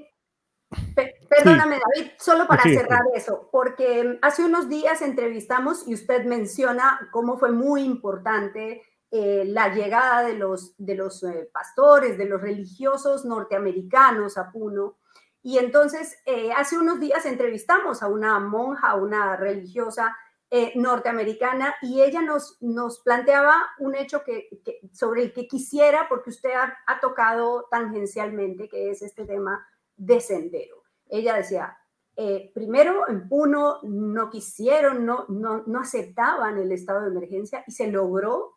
Perdóname, David, solo para cerrar eso, porque hace unos días entrevistamos y usted menciona cómo fue muy importante eh, la llegada de los, de los eh, pastores, de los religiosos norteamericanos a Puno. Y entonces, eh, hace unos días entrevistamos a una monja, una religiosa norteamericana, y ella nos, nos planteaba un hecho que, sobre el que quisiera, porque usted ha, ha tocado tangencialmente, que es este tema de sendero. Ella decía, eh, primero en Puno no quisieron, no, no, no aceptaban el estado de emergencia y se logró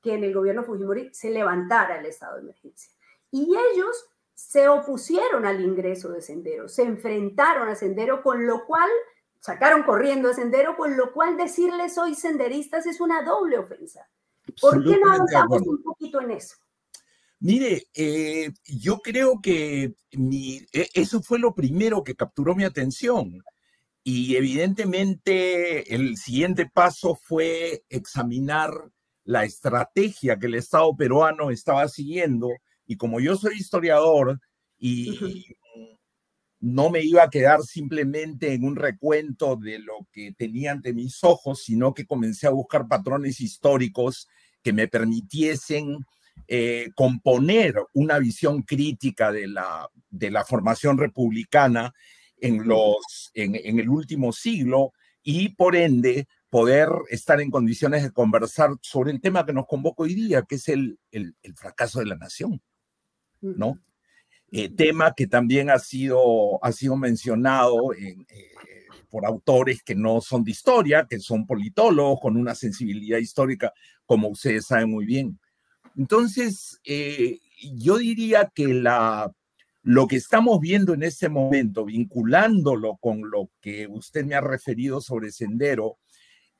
que en el gobierno Fujimori se levantara el estado de emergencia. Y ellos se opusieron al ingreso de Sendero, se enfrentaron a Sendero, con lo cual sacaron corriendo a Sendero, con lo cual decirles soy senderistas es una doble ofensa. ¿Por qué no avanzamos un poquito en eso? Mire, eh, yo creo que e, eso fue lo primero que capturó mi atención. Y evidentemente el siguiente paso fue examinar la estrategia que el Estado peruano estaba siguiendo. Y como yo soy historiador y no me iba a quedar simplemente en un recuento de lo que tenía ante mis ojos, sino que comencé a buscar patrones históricos que me permitiesen eh, componer una visión crítica de la, de la formación republicana en, los, en, en, el último siglo y por ende poder estar en condiciones de conversar sobre el tema que nos convoca hoy día, que es el, el, el fracaso de la nación, ¿no? Eh, tema que también ha sido, ha sido mencionado en, eh, por autores que no son de historia, que son politólogos con una sensibilidad histórica, como ustedes saben muy bien. Entonces, eh, yo diría que la, lo que estamos viendo en este momento, vinculándolo con lo que usted me ha referido sobre Sendero,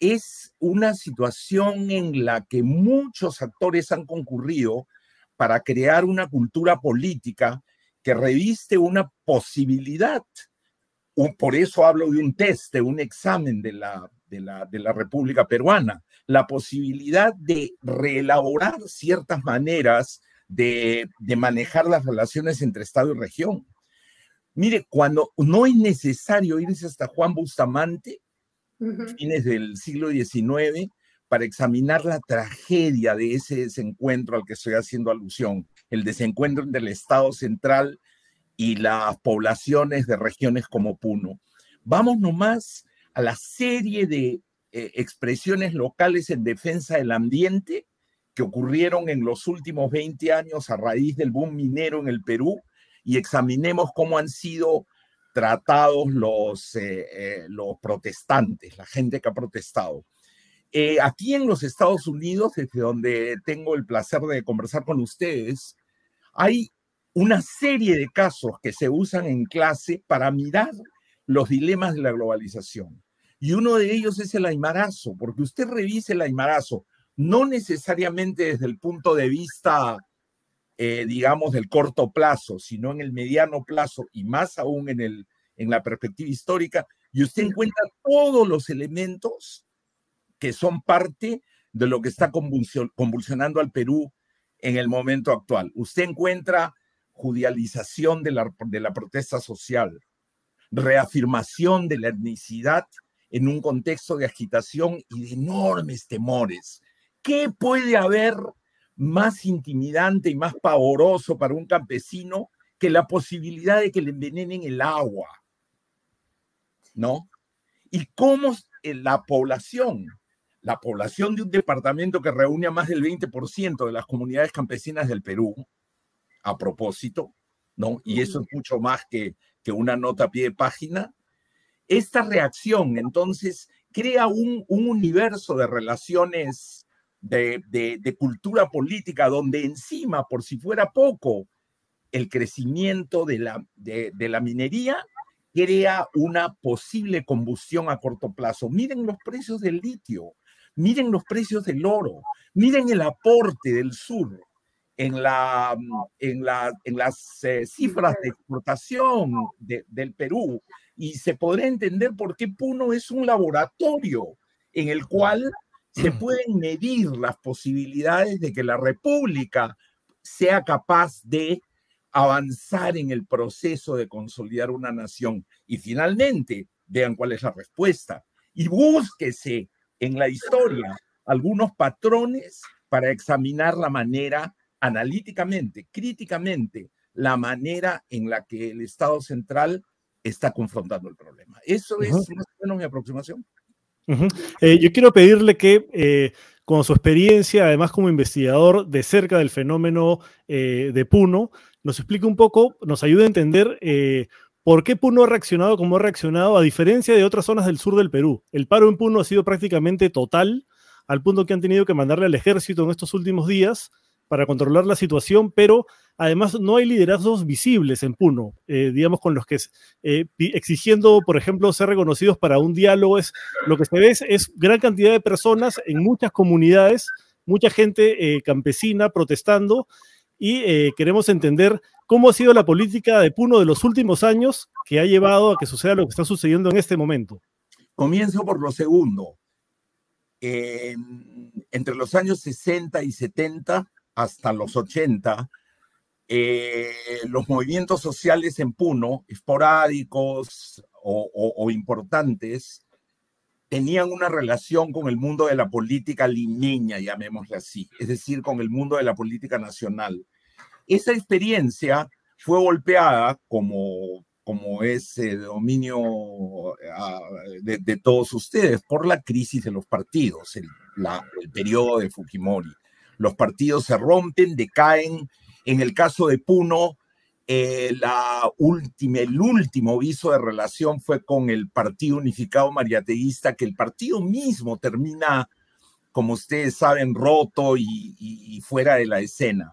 es una situación en la que muchos actores han concurrido para crear una cultura política que reviste una posibilidad. Por eso hablo de un test, de un examen de la, de la, de la República Peruana la posibilidad de reelaborar ciertas maneras de, manejar las relaciones entre Estado y región. Mire, cuando no es necesario irse hasta Juan Bustamante, fines del siglo XIX, para examinar la tragedia de ese desencuentro al que estoy haciendo alusión, el desencuentro entre el Estado central y las poblaciones de regiones como Puno. Vamos nomás a la serie de eh, expresiones locales en defensa del ambiente que ocurrieron en los últimos 20 años a raíz del boom minero en el Perú y examinemos cómo han sido tratados los, eh, eh, los protestantes, la gente que ha protestado. aquí en los Estados Unidos, desde donde tengo el placer de conversar con ustedes, hay una serie de casos que se usan en clase para mirar los dilemas de la globalización. Y uno de ellos es el aymarazo, porque usted revise el aymarazo, no necesariamente desde el punto de vista, eh, digamos, del corto plazo, sino en el mediano plazo y más aún en, el, en la perspectiva histórica, y usted encuentra todos los elementos que son parte de lo que está convulsionando al Perú en el momento actual. Usted encuentra judialización de la, de la protesta social, reafirmación de la etnicidad en un contexto de agitación y de enormes temores. ¿Qué puede haber más intimidante y más pavoroso para un campesino que la posibilidad de que le envenenen el agua? ¿No? Y cómo la población, la población de un departamento que reúne a más del 20% de las comunidades campesinas del Perú, a propósito, ¿no? Y eso es mucho más que, que una nota a pie de página. Esta reacción, entonces, crea un, un universo de relaciones de, de, cultura política donde encima, por si fuera poco, el crecimiento de la, de, de la minería crea una posible combustión a corto plazo. Miren los precios del litio, miren los precios del oro, miren el aporte del sur en, la, en, la, en las eh, cifras de exportación del Perú y se podrá entender por qué Puno es un laboratorio en el cual se pueden medir las posibilidades de que la República sea capaz de avanzar en el proceso de consolidar una nación. Y finalmente, vean cuál es la respuesta. Y búsquese en la historia algunos patrones para examinar la manera analíticamente, críticamente, la manera en la que el Estado central está confrontando el problema. Eso es más o menos mi aproximación. Eh, yo quiero pedirle que, eh, con su experiencia, además como investigador de cerca del fenómeno eh, de Puno, nos explique un poco, nos ayude a entender por qué Puno ha reaccionado como ha reaccionado, a diferencia de otras zonas del sur del Perú. El paro en Puno ha sido prácticamente total, al punto que han tenido que mandarle al ejército en estos últimos días para controlar la situación, pero además no hay liderazgos visibles en Puno, eh, digamos, con los que eh, exigiendo, por ejemplo, ser reconocidos para un diálogo, es lo que se ve es, gran cantidad de personas en muchas comunidades, mucha gente eh, campesina protestando, y queremos entender cómo ha sido la política de Puno de los últimos años que ha llevado a que suceda lo que está sucediendo en este momento. Comienzo por lo segundo. entre los años 60 y 70, hasta los 80, eh, los movimientos sociales en Puno, esporádicos o, importantes, tenían una relación con el mundo de la política limeña, llamémosle así, es decir, con el mundo de la política nacional. Esa experiencia fue golpeada, como, como es el dominio ah, de, todos ustedes, por la crisis de los partidos, el, el periodo de Fujimori los partidos se rompen, decaen. En el caso de Puno, eh, el último viso de relación fue con el Partido Unificado Mariateísta, que el partido mismo termina, como ustedes saben, roto y, fuera de la escena.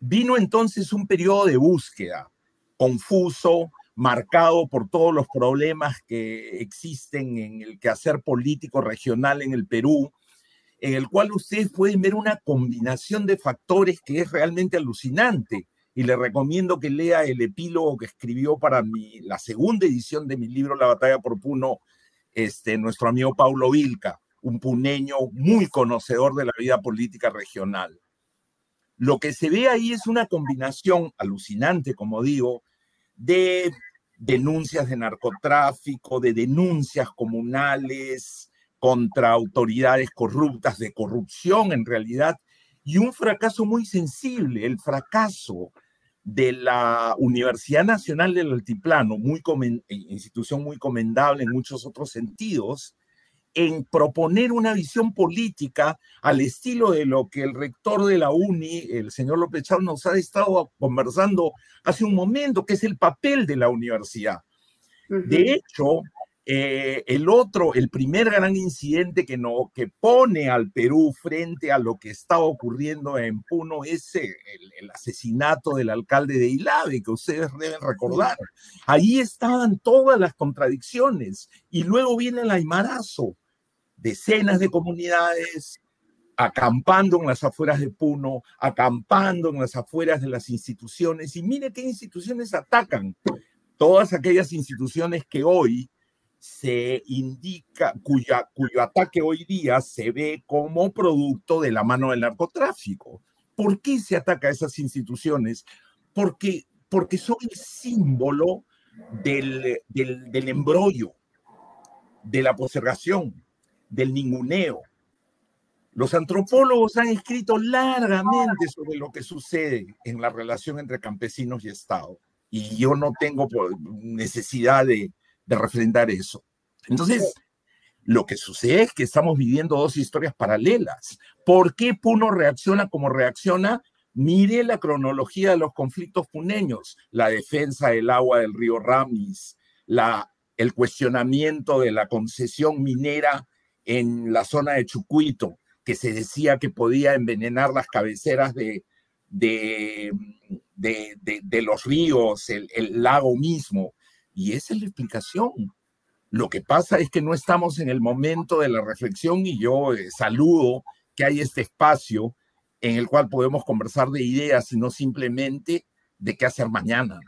Vino entonces un periodo de búsqueda, confuso, marcado por todos los problemas que existen en el quehacer político regional en el Perú, en el cual ustedes pueden ver una combinación de factores que es realmente alucinante. Y le recomiendo que lea el epílogo que escribió para mi, la segunda edición de mi libro La batalla por Puno, este, nuestro amigo Paulo Vilca, un puneño muy conocedor de la vida política regional. Lo que se ve ahí es una combinación alucinante, como digo, de denuncias de narcotráfico, de denuncias comunales, contra autoridades corruptas, de corrupción en realidad, y un fracaso muy sensible, el fracaso de la Universidad Nacional del Altiplano, muy institución muy comendable en muchos otros sentidos, en proponer una visión política al estilo de lo que el rector de la UNI, el señor López Chávez, nos ha estado conversando hace un momento, que es el papel de la universidad. De hecho, eh, el otro, el primer gran incidente que, no, que pone al Perú frente a lo que estaba ocurriendo en Puno es el, el asesinato del alcalde de Ilave, que ustedes deben recordar. Ahí estaban todas las contradicciones y luego viene el aymarazo, decenas de comunidades acampando en las afueras de Puno, acampando en las afueras de las instituciones y mire qué instituciones atacan. Todas aquellas instituciones que hoy se indica, cuya, cuyo ataque hoy día se ve como producto de la mano del narcotráfico. ¿Por qué se ataca a esas instituciones? Porque, porque son el símbolo del, del, del embrollo, de la postergación, del ninguneo. Los antropólogos han escrito largamente sobre lo que sucede en la relación entre campesinos y Estado. Y yo no tengo necesidad de, de refrendar eso. Entonces, lo que sucede es que estamos viviendo dos historias paralelas. ¿Por qué Puno reacciona como reacciona? Mire la cronología de los conflictos puneños, la defensa del agua del río Ramis, la, el cuestionamiento de la concesión minera en la zona de Chucuito, que se decía que podía envenenar las cabeceras de, de, de, los ríos, el, el lago mismo. Y esa es la explicación. Lo que pasa es que no estamos en el momento de la reflexión y yo eh, saludo que hay este espacio en el cual podemos conversar de ideas y no simplemente de qué hacer mañana.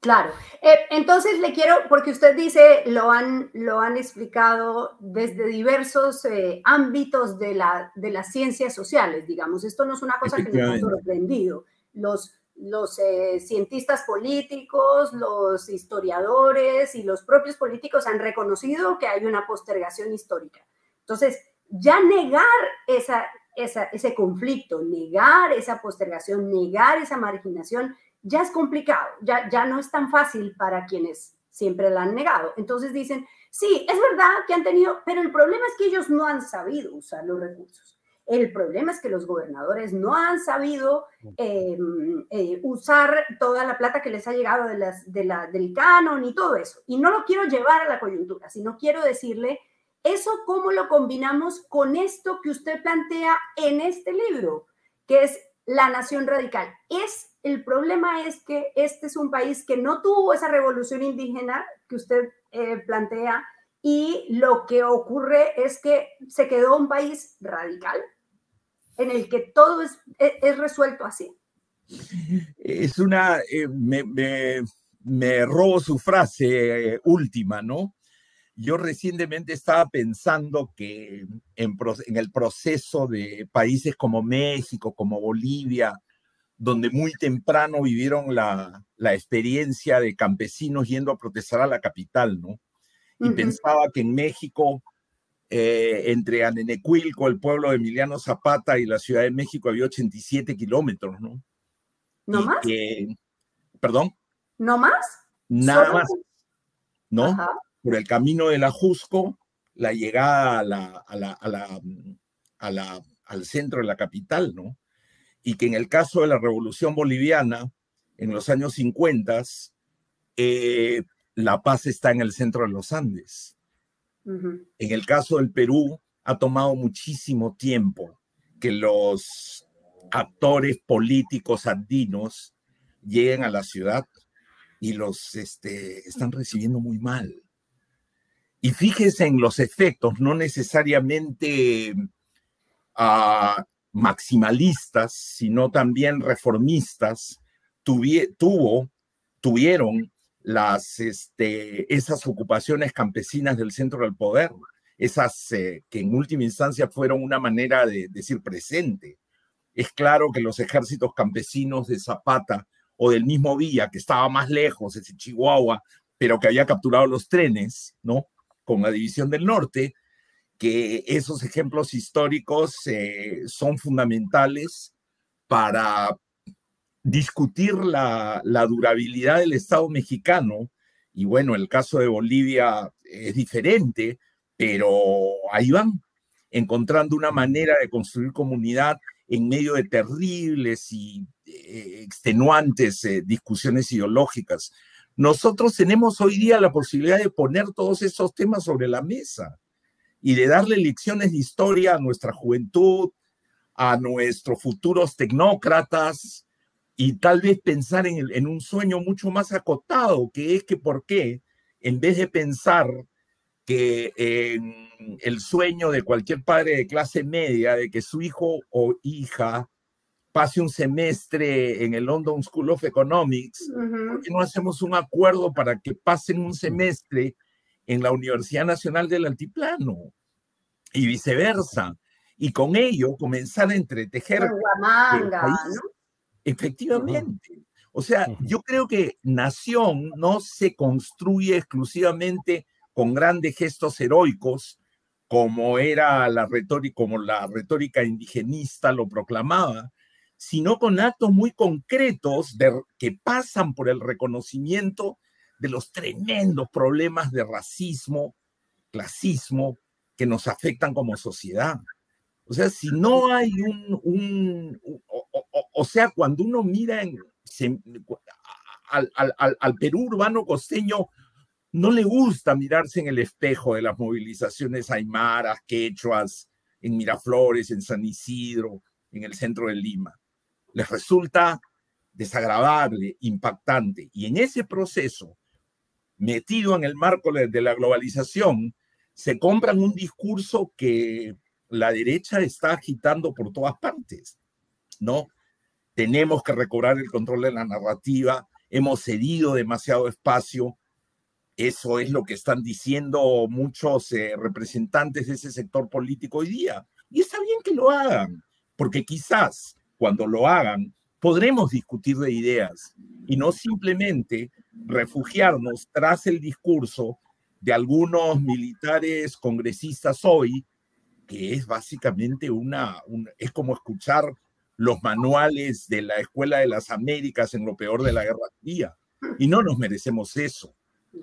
Claro. Eh, entonces le quiero, porque usted dice, lo han, lo han explicado desde diversos eh, ámbitos de, la, de las ciencias sociales, digamos. Esto no es una cosa que nos ha sorprendido. Los, los eh, cientistas políticos, los historiadores y los propios políticos han reconocido que hay una postergación histórica. Entonces, ya negar esa, ese conflicto, negar esa postergación, negar esa marginación, ya es complicado, ya, ya no es tan fácil para quienes siempre la han negado. Entonces dicen, sí, es verdad que han tenido, pero el problema es que ellos no han sabido usar los recursos. El problema es que los gobernadores no han sabido em, eh, usar toda la plata que les ha llegado de las, de la, del canon y todo eso. Y no lo quiero llevar a la coyuntura, sino quiero decirle eso cómo lo combinamos con esto que usted plantea en este libro, que es la nación radical. Es el problema es que este es un país que no tuvo esa revolución indígena que usted eh, plantea y lo que ocurre es que se quedó un país radical en el que todo es, es, resuelto así. Es una, eh, me, me, robo su frase eh, última, ¿no? Yo recientemente estaba pensando que en, en, el proceso de países como México, como Bolivia, donde muy temprano vivieron la, la experiencia de campesinos yendo a protestar a la capital, ¿no? Y pensaba que en México eh, entre Anenecuilco, el pueblo de Emiliano Zapata y la Ciudad de México había 87 kilómetros, ¿no? ¿No más? ¿Perdón? ¿No más? Nada más. ¿No? Por el camino de la Jusco, la llegada a la, a la, a la, a la, al centro de la capital, ¿no? Y que en el caso de la Revolución Boliviana, en los años 50, eh, la paz está en el centro de los Andes. En el caso del Perú, ha tomado muchísimo tiempo que los actores políticos andinos lleguen a la ciudad y los este, están recibiendo muy mal. Y fíjense en los efectos, no necesariamente uh, maximalistas, sino también reformistas, tuvo, tuvieron las, este, esas ocupaciones campesinas del centro del poder, esas eh, que en última instancia fueron una manera de decir presente. Es claro que los ejércitos campesinos de Zapata o del mismo Villa, que estaba más lejos, ese Chihuahua, pero que había capturado los trenes, ¿no? Con la División del Norte, que esos ejemplos históricos eh, son fundamentales para discutir la, durabilidad del Estado mexicano, y bueno, el caso de Bolivia es diferente, pero ahí van, encontrando una manera de construir comunidad en medio de terribles y eh, extenuantes eh, discusiones ideológicas. Nosotros tenemos hoy día la posibilidad de poner todos esos temas sobre la mesa y de darle lecciones de historia a nuestra juventud, a nuestros futuros tecnócratas y tal vez pensar en, en un sueño mucho más acotado, que es que por qué, en vez de pensar que el sueño de cualquier padre de clase media de que su hijo o hija pase un semestre en el London School of Economics, ¿por qué no hacemos un acuerdo para que pasen un semestre en la Universidad Nacional del Altiplano y viceversa? Y con ello comenzar a entretejer. Efectivamente. O sea, yo creo que nación no se construye exclusivamente con grandes gestos heroicos, como era la retórica, como la retórica indigenista lo proclamaba, sino con actos muy concretos de, que pasan por el reconocimiento de los tremendos problemas de racismo, clasismo que nos afectan como sociedad. O sea, si no hay un, o, sea, cuando uno mira en, al, al, Perú urbano costeño no le gusta mirarse en el espejo de las movilizaciones aymaras, quechuas, en Miraflores, en San Isidro, en el centro de Lima. Les resulta desagradable, impactante. Y en ese proceso, metido en el marco de la globalización, se compran un discurso que la derecha está agitando por todas partes, ¿no? Tenemos que recobrar el control de la narrativa, hemos cedido demasiado espacio, eso es lo que están diciendo muchos eh, representantes de ese sector político hoy día. Y está bien que lo hagan, porque quizás cuando lo hagan podremos discutir de ideas y no simplemente refugiarnos tras el discurso de algunos militares congresistas hoy, que es básicamente una, es como escuchar los manuales de la Escuela de las Américas en lo peor de la Guerra Fría. Y no nos merecemos eso.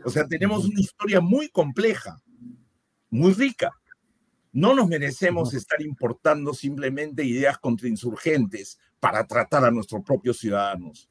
O sea, tenemos una historia muy compleja, muy rica. No nos merecemos estar importando simplemente ideas contrainsurgentes para tratar a nuestros propios ciudadanos.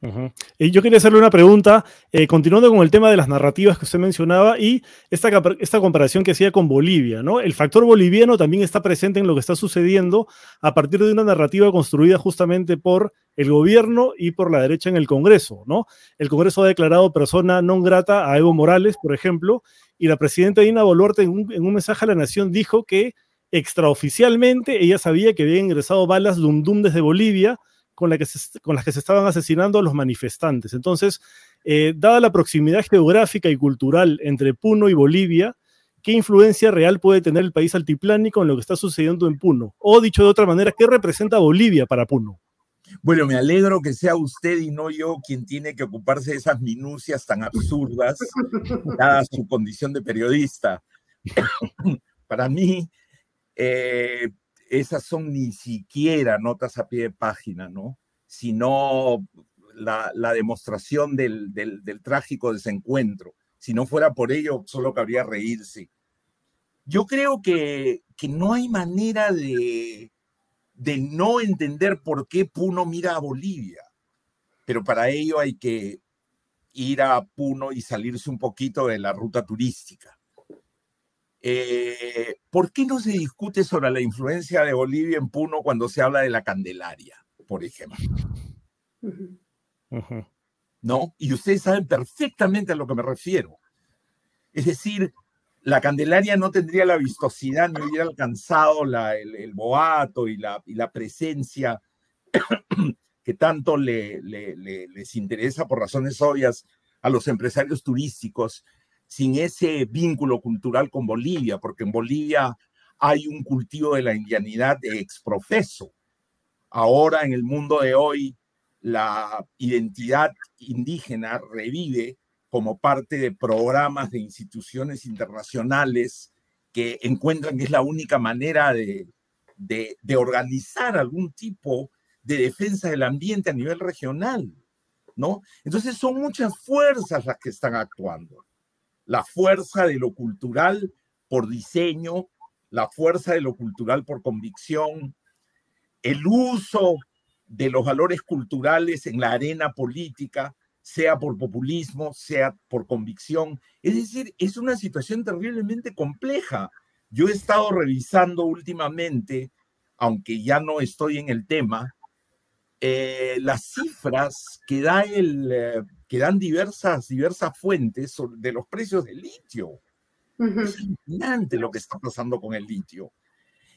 Yo quería hacerle una pregunta, eh, continuando con el tema de las narrativas que usted mencionaba y esta, esta comparación que hacía con Bolivia, ¿no? El factor boliviano también está presente en lo que está sucediendo a partir de una narrativa construida justamente por el gobierno y por la derecha en el Congreso, ¿no? El Congreso ha declarado persona non grata a Evo Morales, por ejemplo, y la presidenta Dina Boluarte en un, en un mensaje a la nación dijo que extraoficialmente ella sabía que había ingresado balas Dundum desde Bolivia, con, la que con las que se estaban asesinando a los manifestantes. Entonces, eh, dada la proximidad geográfica y cultural entre Puno y Bolivia, ¿qué influencia real puede tener el país altiplánico en lo que está sucediendo en Puno? O dicho de otra manera, ¿qué representa Bolivia para Puno? Bueno, me alegro que sea usted y no yo quien tiene que ocuparse de esas minucias tan absurdas, dada su condición de periodista. Para mí, eh, esas son ni siquiera notas a pie de página, ¿no? Sino la, demostración del, trágico desencuentro. Si no fuera por ello, solo cabría reírse. Yo creo que, que no hay manera de, de no entender por qué Puno mira a Bolivia, pero para ello hay que ir a Puno y salirse un poquito de la ruta turística. Eh, ¿Por qué no se discute sobre la influencia de Bolivia en Puno cuando se habla de la Candelaria, por ejemplo? ¿No? Y ustedes saben perfectamente a lo que me refiero. Es decir, la Candelaria no tendría la vistosidad, no hubiera alcanzado el, boato y la, y la presencia que tanto les interesa por razones obvias a los empresarios turísticos sin ese vínculo cultural con Bolivia, porque en Bolivia hay un cultivo de la indianidad exprofeso. Ahora, en el mundo de hoy, la identidad indígena revive como parte de programas de instituciones internacionales que encuentran que es la única manera de, de, de organizar algún tipo de defensa del ambiente a nivel regional, ¿no? Entonces son muchas fuerzas las que están actuando la fuerza de lo cultural por diseño, la fuerza de lo cultural por convicción, el uso de los valores culturales en la arena política, sea por populismo, sea por convicción. Es decir, es una situación terriblemente compleja. Yo he estado revisando últimamente, aunque ya no estoy en el tema, eh, las cifras que, da el, eh, que dan diversas, diversas fuentes de los precios del litio. Es impresionante lo que está pasando con el litio.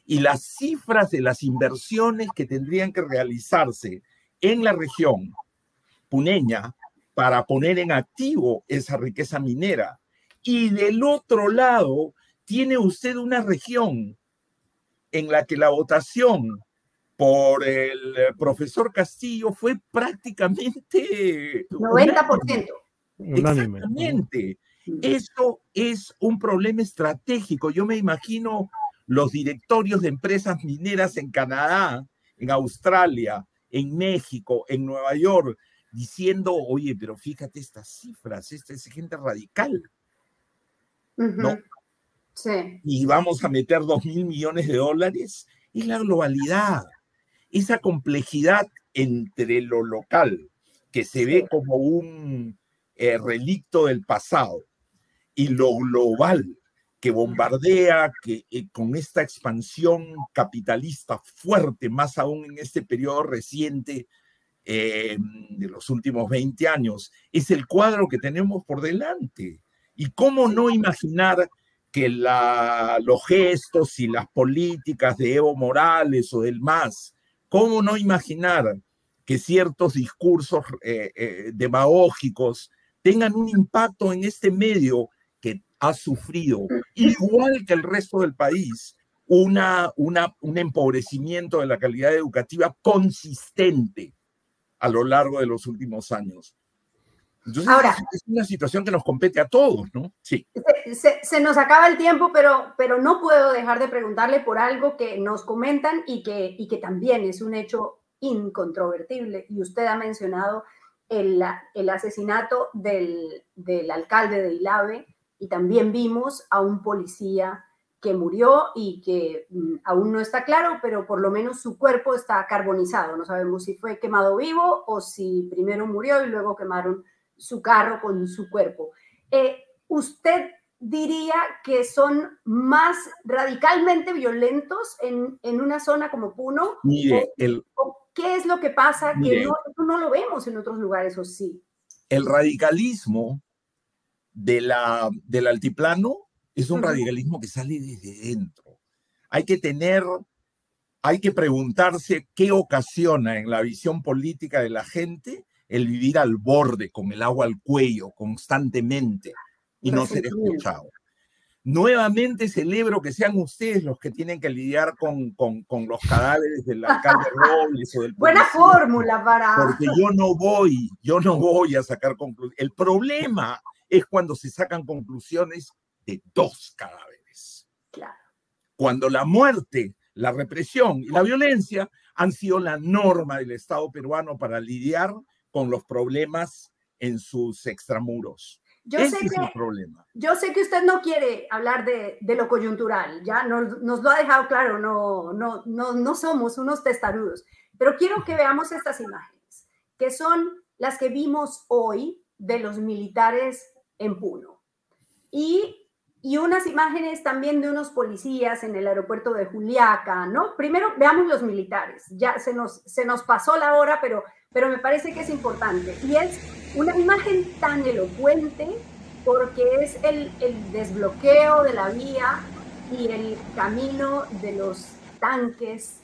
Y las cifras de las inversiones que tendrían que realizarse en la región puneña para poner en activo esa riqueza minera. Y del otro lado, tiene usted una región en la que la votación por el profesor Castillo fue prácticamente 90%. Exactamente. Eso es un problema estratégico. Yo me imagino los directorios de empresas mineras en Canadá, en Australia, en México, en Nueva York, diciendo, oye, pero fíjate estas cifras, esta es gente radical. ¿No? Sí. Y vamos a meter dos mil millones de dólares. Es la globalidad. Esa complejidad entre lo local, que se ve como un eh, relicto del pasado, y lo global, que bombardea, que eh, con esta expansión capitalista fuerte, más aún en este periodo reciente eh, de los últimos 20 años, es el cuadro que tenemos por delante. ¿Y cómo no imaginar que la, los gestos y las políticas de Evo Morales o del MAS, cómo no imaginar que ciertos discursos eh, demagógicos tengan un impacto en este medio que ha sufrido, igual que el resto del país, un empobrecimiento de la calidad educativa consistente a lo largo de los últimos años. Entonces, Ahora, es una situación que nos compete a todos, ¿no? Sí. Se, se, nos acaba el tiempo, pero, pero no puedo dejar de preguntarle por algo que nos comentan y que, y que también es un hecho incontrovertible. Y usted ha mencionado el, el asesinato del, del alcalde de Ilave y también vimos a un policía que murió y que mm, aún no está claro, pero por lo menos su cuerpo está carbonizado. No sabemos si fue quemado vivo o si primero murió y luego quemaron su carro con su cuerpo. Eh, ¿Usted diría que son más radicalmente violentos en, en una zona como Puno? Mire, el, ¿Qué es lo que pasa que no, no lo vemos en otros lugares o sí? El radicalismo de la, del altiplano es un radicalismo que sale desde dentro. Hay que tener, hay que preguntarse qué ocasiona en la visión política de la gente el vivir al borde, con el agua al cuello, constantemente, y no ser escuchado. Nuevamente celebro que sean ustedes los que tienen que lidiar con, con, con los cadáveres del alcalde Robles o del Buena fórmula para... Porque yo no voy, yo no voy a sacar conclusiones. El problema es cuando se sacan conclusiones de dos cadáveres. Claro. Cuando la muerte, la represión y la violencia han sido la norma del Estado peruano para lidiar con los problemas en sus extramuros. Yo Ese sé es que, el problema. Yo sé que usted no quiere hablar de, de lo coyuntural, ya nos, nos, lo ha dejado claro, no, no, no, no somos unos testarudos, pero quiero que veamos estas imágenes, que son las que vimos hoy de los militares en Puno. Y, y unas imágenes también de unos policías en el aeropuerto de Juliaca, ¿no? Primero veamos los militares, ya se nos, se nos pasó la hora, pero, pero me parece que es importante. Y es una imagen tan elocuente porque es el, el desbloqueo de la vía y el camino de los tanques,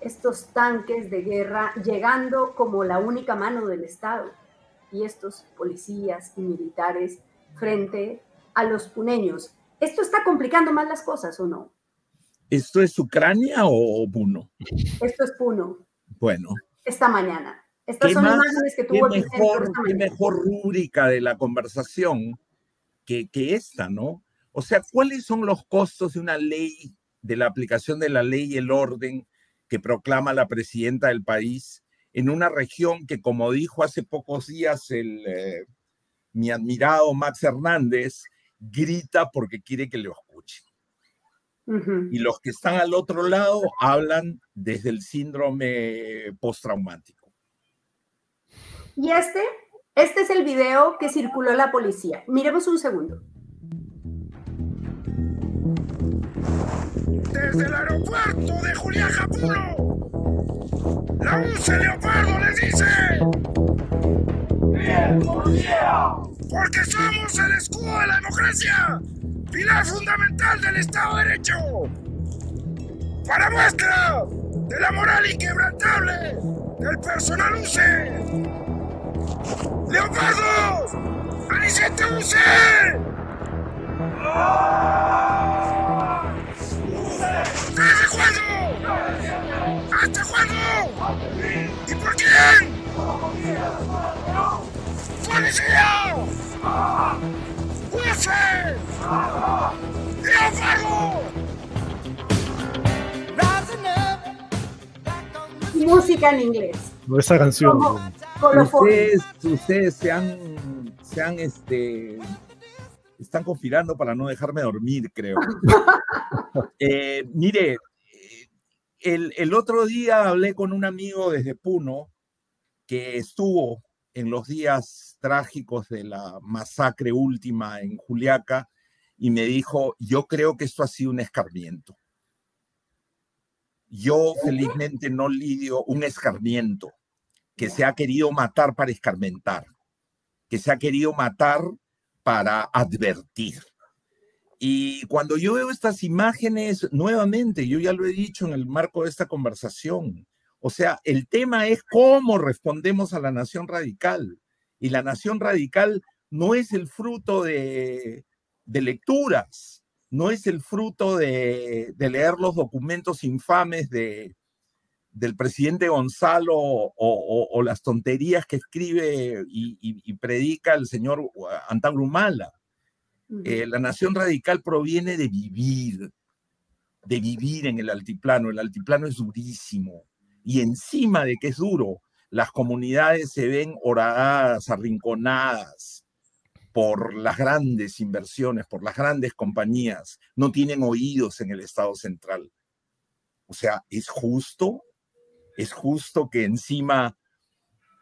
estos tanques de guerra, llegando como la única mano del Estado. Y estos policías y militares frente a los puneños. ¿Esto está complicando más las cosas o no? ¿Esto es Ucrania o Puno? Esto es Puno. Bueno. Esta mañana. Estas son imágenes que tuvo qué mejor, qué mejor rúbrica de la conversación que, que esta, ¿no? O sea, ¿cuáles son los costos de una ley, de la aplicación de la ley y el orden que proclama la presidenta del país en una región que, como dijo hace pocos días el eh, mi admirado Max Hernández grita porque quiere que lo escuchen. Y los que están al otro lado hablan desde el síndrome postraumático. Y este, este es el video que circuló la policía. Miremos un segundo. Desde el aeropuerto de Julián Japulo, la UCE Leopardo les dice: ¡Bien, policía! Porque somos el escudo de la democracia, pilar fundamental del Estado de Derecho. Para muestra de la moral inquebrantable del personal UCE. ¡Leopardos! ¡Anicete UCE! ¿Desde cuándo? ¿Hasta cuándo? ¿Y por quién? ¡Policía! ¡Jueces! ¡Leopardo! Música en inglés. No esa canción. Ustedes, ustedes se han, se han, este, están conspirando para no dejarme dormir, creo. Eh, mire, el, el otro día hablé con un amigo desde Puno que estuvo en los días trágicos de la masacre última en Juliaca y me dijo, yo creo que esto ha sido un escarmiento. Yo felizmente no lidio un escarmiento que se ha querido matar para escarmentar, que se ha querido matar para advertir. Y cuando yo veo estas imágenes, nuevamente, yo ya lo he dicho en el marco de esta conversación, o sea, el tema es cómo respondemos a la nación radical. Y la nación radical no es el fruto de, de lecturas, no es el fruto de, de leer los documentos infames de, del presidente Gonzalo o, o- o las tonterías que escribe y, y- y predica el señor Antagrumala. Eh, la nación radical proviene de vivir, de vivir en el altiplano. El altiplano es durísimo. Y encima de que es duro, las comunidades se ven horadadas, arrinconadas por las grandes inversiones, por las grandes compañías. No tienen oídos en el Estado central. O sea, es justo, es justo que encima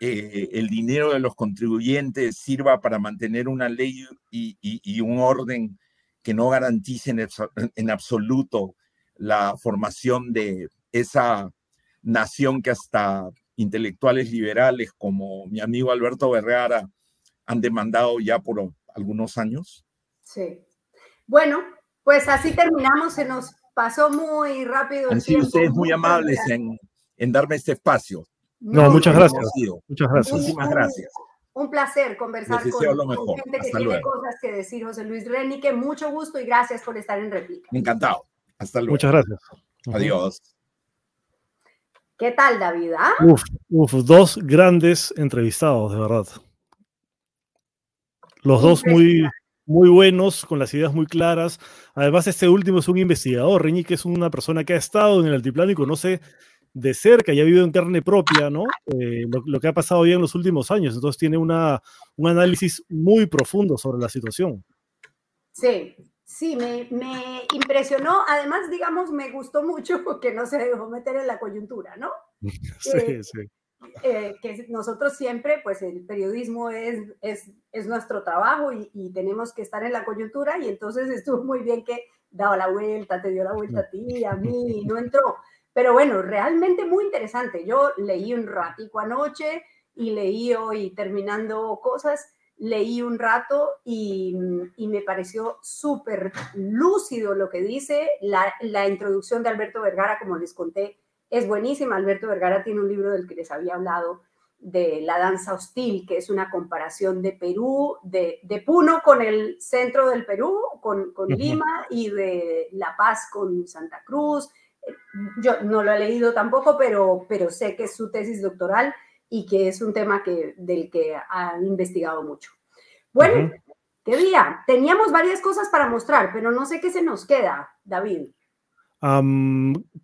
eh, el dinero de los contribuyentes sirva para mantener una ley y, un orden que no garanticen en, en absoluto la formación de esa nación que hasta intelectuales liberales como mi amigo Alberto Vergara han demandado ya por algunos años. Sí. Bueno, pues así terminamos. Se nos pasó muy rápido. el Han sido ustedes muy amables en, en darme este espacio. No, muchas gracias. agradecido. Muchas gracias. Muchísimas gracias. Un placer conversar con, lo con mejor. gente que Hasta tiene luego. cosas que decir. José Luis Renique, mucho gusto y gracias por estar en réplica. Encantado. Hasta luego. Muchas gracias. Adiós. ¿Qué tal, David? ah? Uf, uf, dos grandes entrevistados, de verdad. Los dos muy, muy buenos, con las ideas muy claras. Además, este último es un investigador. Reñique es una persona que ha estado en el altiplano y conoce de cerca y ha vivido en carne propia, ¿no? Eh, lo, lo que ha pasado ya en los últimos años. Entonces tiene una, un análisis muy profundo sobre la situación. Sí, sí, me, me impresionó. Además, digamos, me gustó mucho porque no se dejó meter en la coyuntura, ¿no? Sí, Eh, sí. eh, que nosotros siempre, pues el periodismo es, es, es nuestro trabajo y, y tenemos que estar en la coyuntura y entonces estuvo muy bien que daba la vuelta, te dio la vuelta a ti, a mí, y no entró. Pero bueno, realmente muy interesante. Yo leí un ratico anoche y leí hoy terminando cosas, leí un rato y, y me pareció súper lúcido lo que dice. La, la introducción de Alberto Vergara, como les conté, es buenísima. Alberto Vergara tiene un libro del que les había hablado de la danza hostil, que es una comparación de Perú, de, de Puno con el centro del Perú, con, con. Lima, y de La Paz con Santa Cruz. Yo no lo he leído tampoco, pero, pero sé que es su tesis doctoral y que es un tema que, del que han investigado mucho. Bueno, Ujú. qué día. Teníamos varias cosas para mostrar, pero no sé qué se nos queda, David.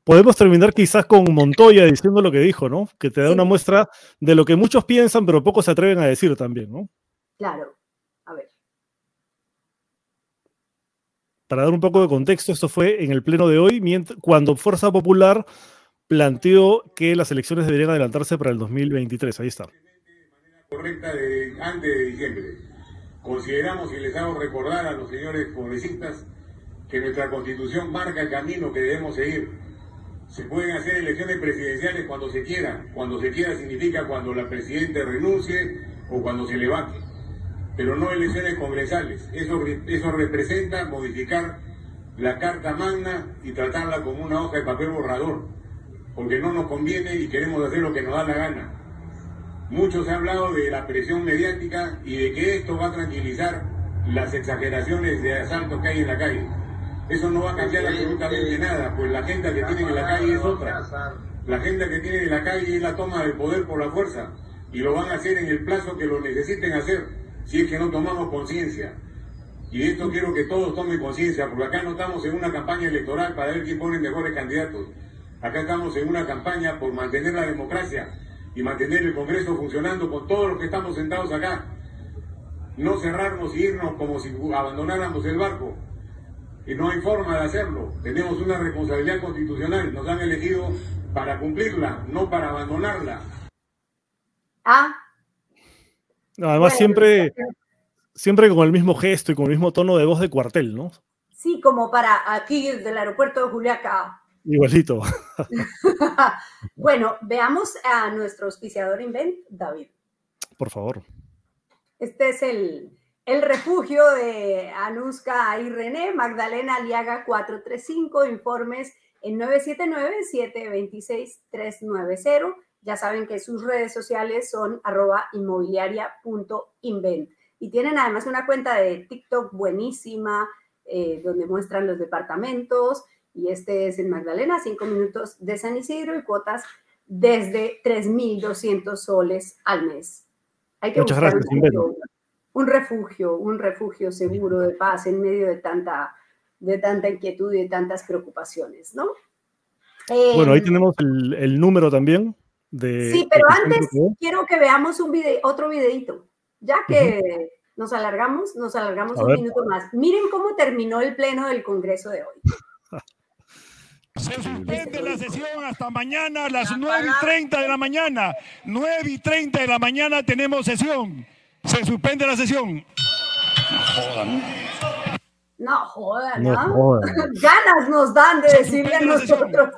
Podemos terminar quizás con Montoya diciendo lo que dijo, ¿no? Que te da Sí. una muestra de lo que muchos piensan, pero pocos se atreven a decir también, ¿no? Claro, a ver. para dar un poco de contexto, esto fue en el pleno de hoy, cuando Fuerza Popular planteó que las elecciones deberían adelantarse para el 2023. Ahí está. Correcta de, antes de diciembre. Consideramos y les hago recordar a los señores congresistas que nuestra constitución marca el camino que debemos seguir. Se pueden hacer elecciones presidenciales cuando se quiera. Cuando se quiera significa cuando la presidenta renuncie o cuando se levante. Pero no elecciones congresales. Eso, eso representa modificar la Carta Magna y tratarla como una hoja de papel borrador porque no nos conviene y queremos hacer lo que nos da la gana. Muchos han hablado de la presión mediática y de que esto va a tranquilizar las exageraciones de asaltos que hay en la calle. Eso no va a cambiar absolutamente nada, pues la agenda que tienen en la calle es otra. La agenda que tienen en la calle es la toma del poder por la fuerza y lo van a hacer en el plazo que lo necesiten hacer, si es que no tomamos conciencia. Y de esto quiero que todos tomen conciencia, porque acá no estamos en una campaña electoral para ver quién pone mejores candidatos. Acá estamos en una campaña por mantener la democracia y mantener el Congreso funcionando con todos los que estamos sentados acá. No cerrarnos y irnos como si abandonáramos el barco. Y no hay forma de hacerlo. Tenemos una responsabilidad constitucional. Nos han elegido para cumplirla, no para abandonarla. Ah. además, siempre, siempre con el mismo gesto y con el mismo tono de voz de cuartel, ¿no? Sí, como para aquí del aeropuerto de Juliaca. Igualito. bueno, veamos a nuestro auspiciador Invent, David. Por favor. Este es el, el refugio de Anuska y René, Magdalena Aliaga 435, informes en 979-726-390. Ya saben que sus redes sociales son arroba inmobiliaria.invent. Y tienen además una cuenta de TikTok buenísima, eh, donde muestran los departamentos y este es en Magdalena, cinco minutos de San Isidro y cuotas desde 3.200 soles al mes. Hay que Muchas gracias, un refugio, un refugio seguro de paz en medio de tanta, de tanta inquietud y de tantas preocupaciones, ¿no? bueno, ahí em, tenemos el, número también. De, sí, pero antes quiero que veamos un video, otro videito, ya que nos alargamos, nos alargamos un minuto más. Miren cómo terminó el pleno del Congreso de hoy. Se suspende la sesión hasta mañana a las 9 y 30 de la mañana. 9 y 30 de la mañana tenemos sesión. Se suspende la sesión. No jodan, ¿no? Jodan. Ganas nos dan de decirle a nosotros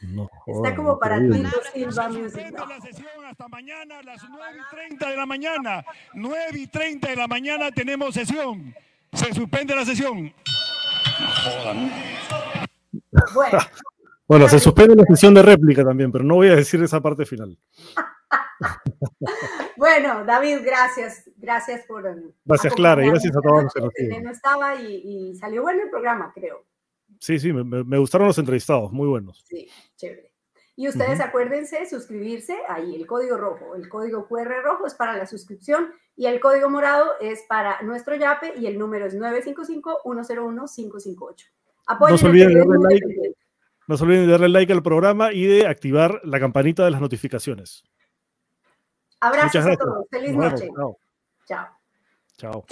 No Está como para Tito Silva Music. No. la sesión hasta mañana a las 9 y 30 de la mañana. 9 y 30 de la mañana tenemos sesión. Se suspende la sesión. Bueno. se suspende la sesión de réplica también, pero no voy a decir esa parte final. bueno, David, gracias. Gracias por. Gracias, Clara, y gracias a todos los que No estaba y, salió bueno el programa, creo. Sí, sí, me, gustaron los entrevistados, muy buenos. Sí, chévere. Y ustedes acuérdense suscribirse, ahí el código rojo, el código QR rojo es para la suscripción y el código morado es para nuestro YAPE y el número es 955-101-558. No se, olviden de darle like, no se olviden de darle like al programa y de activar la campanita de las notificaciones. Abrazos a todos. Feliz noche. Chao. Chao. Chao.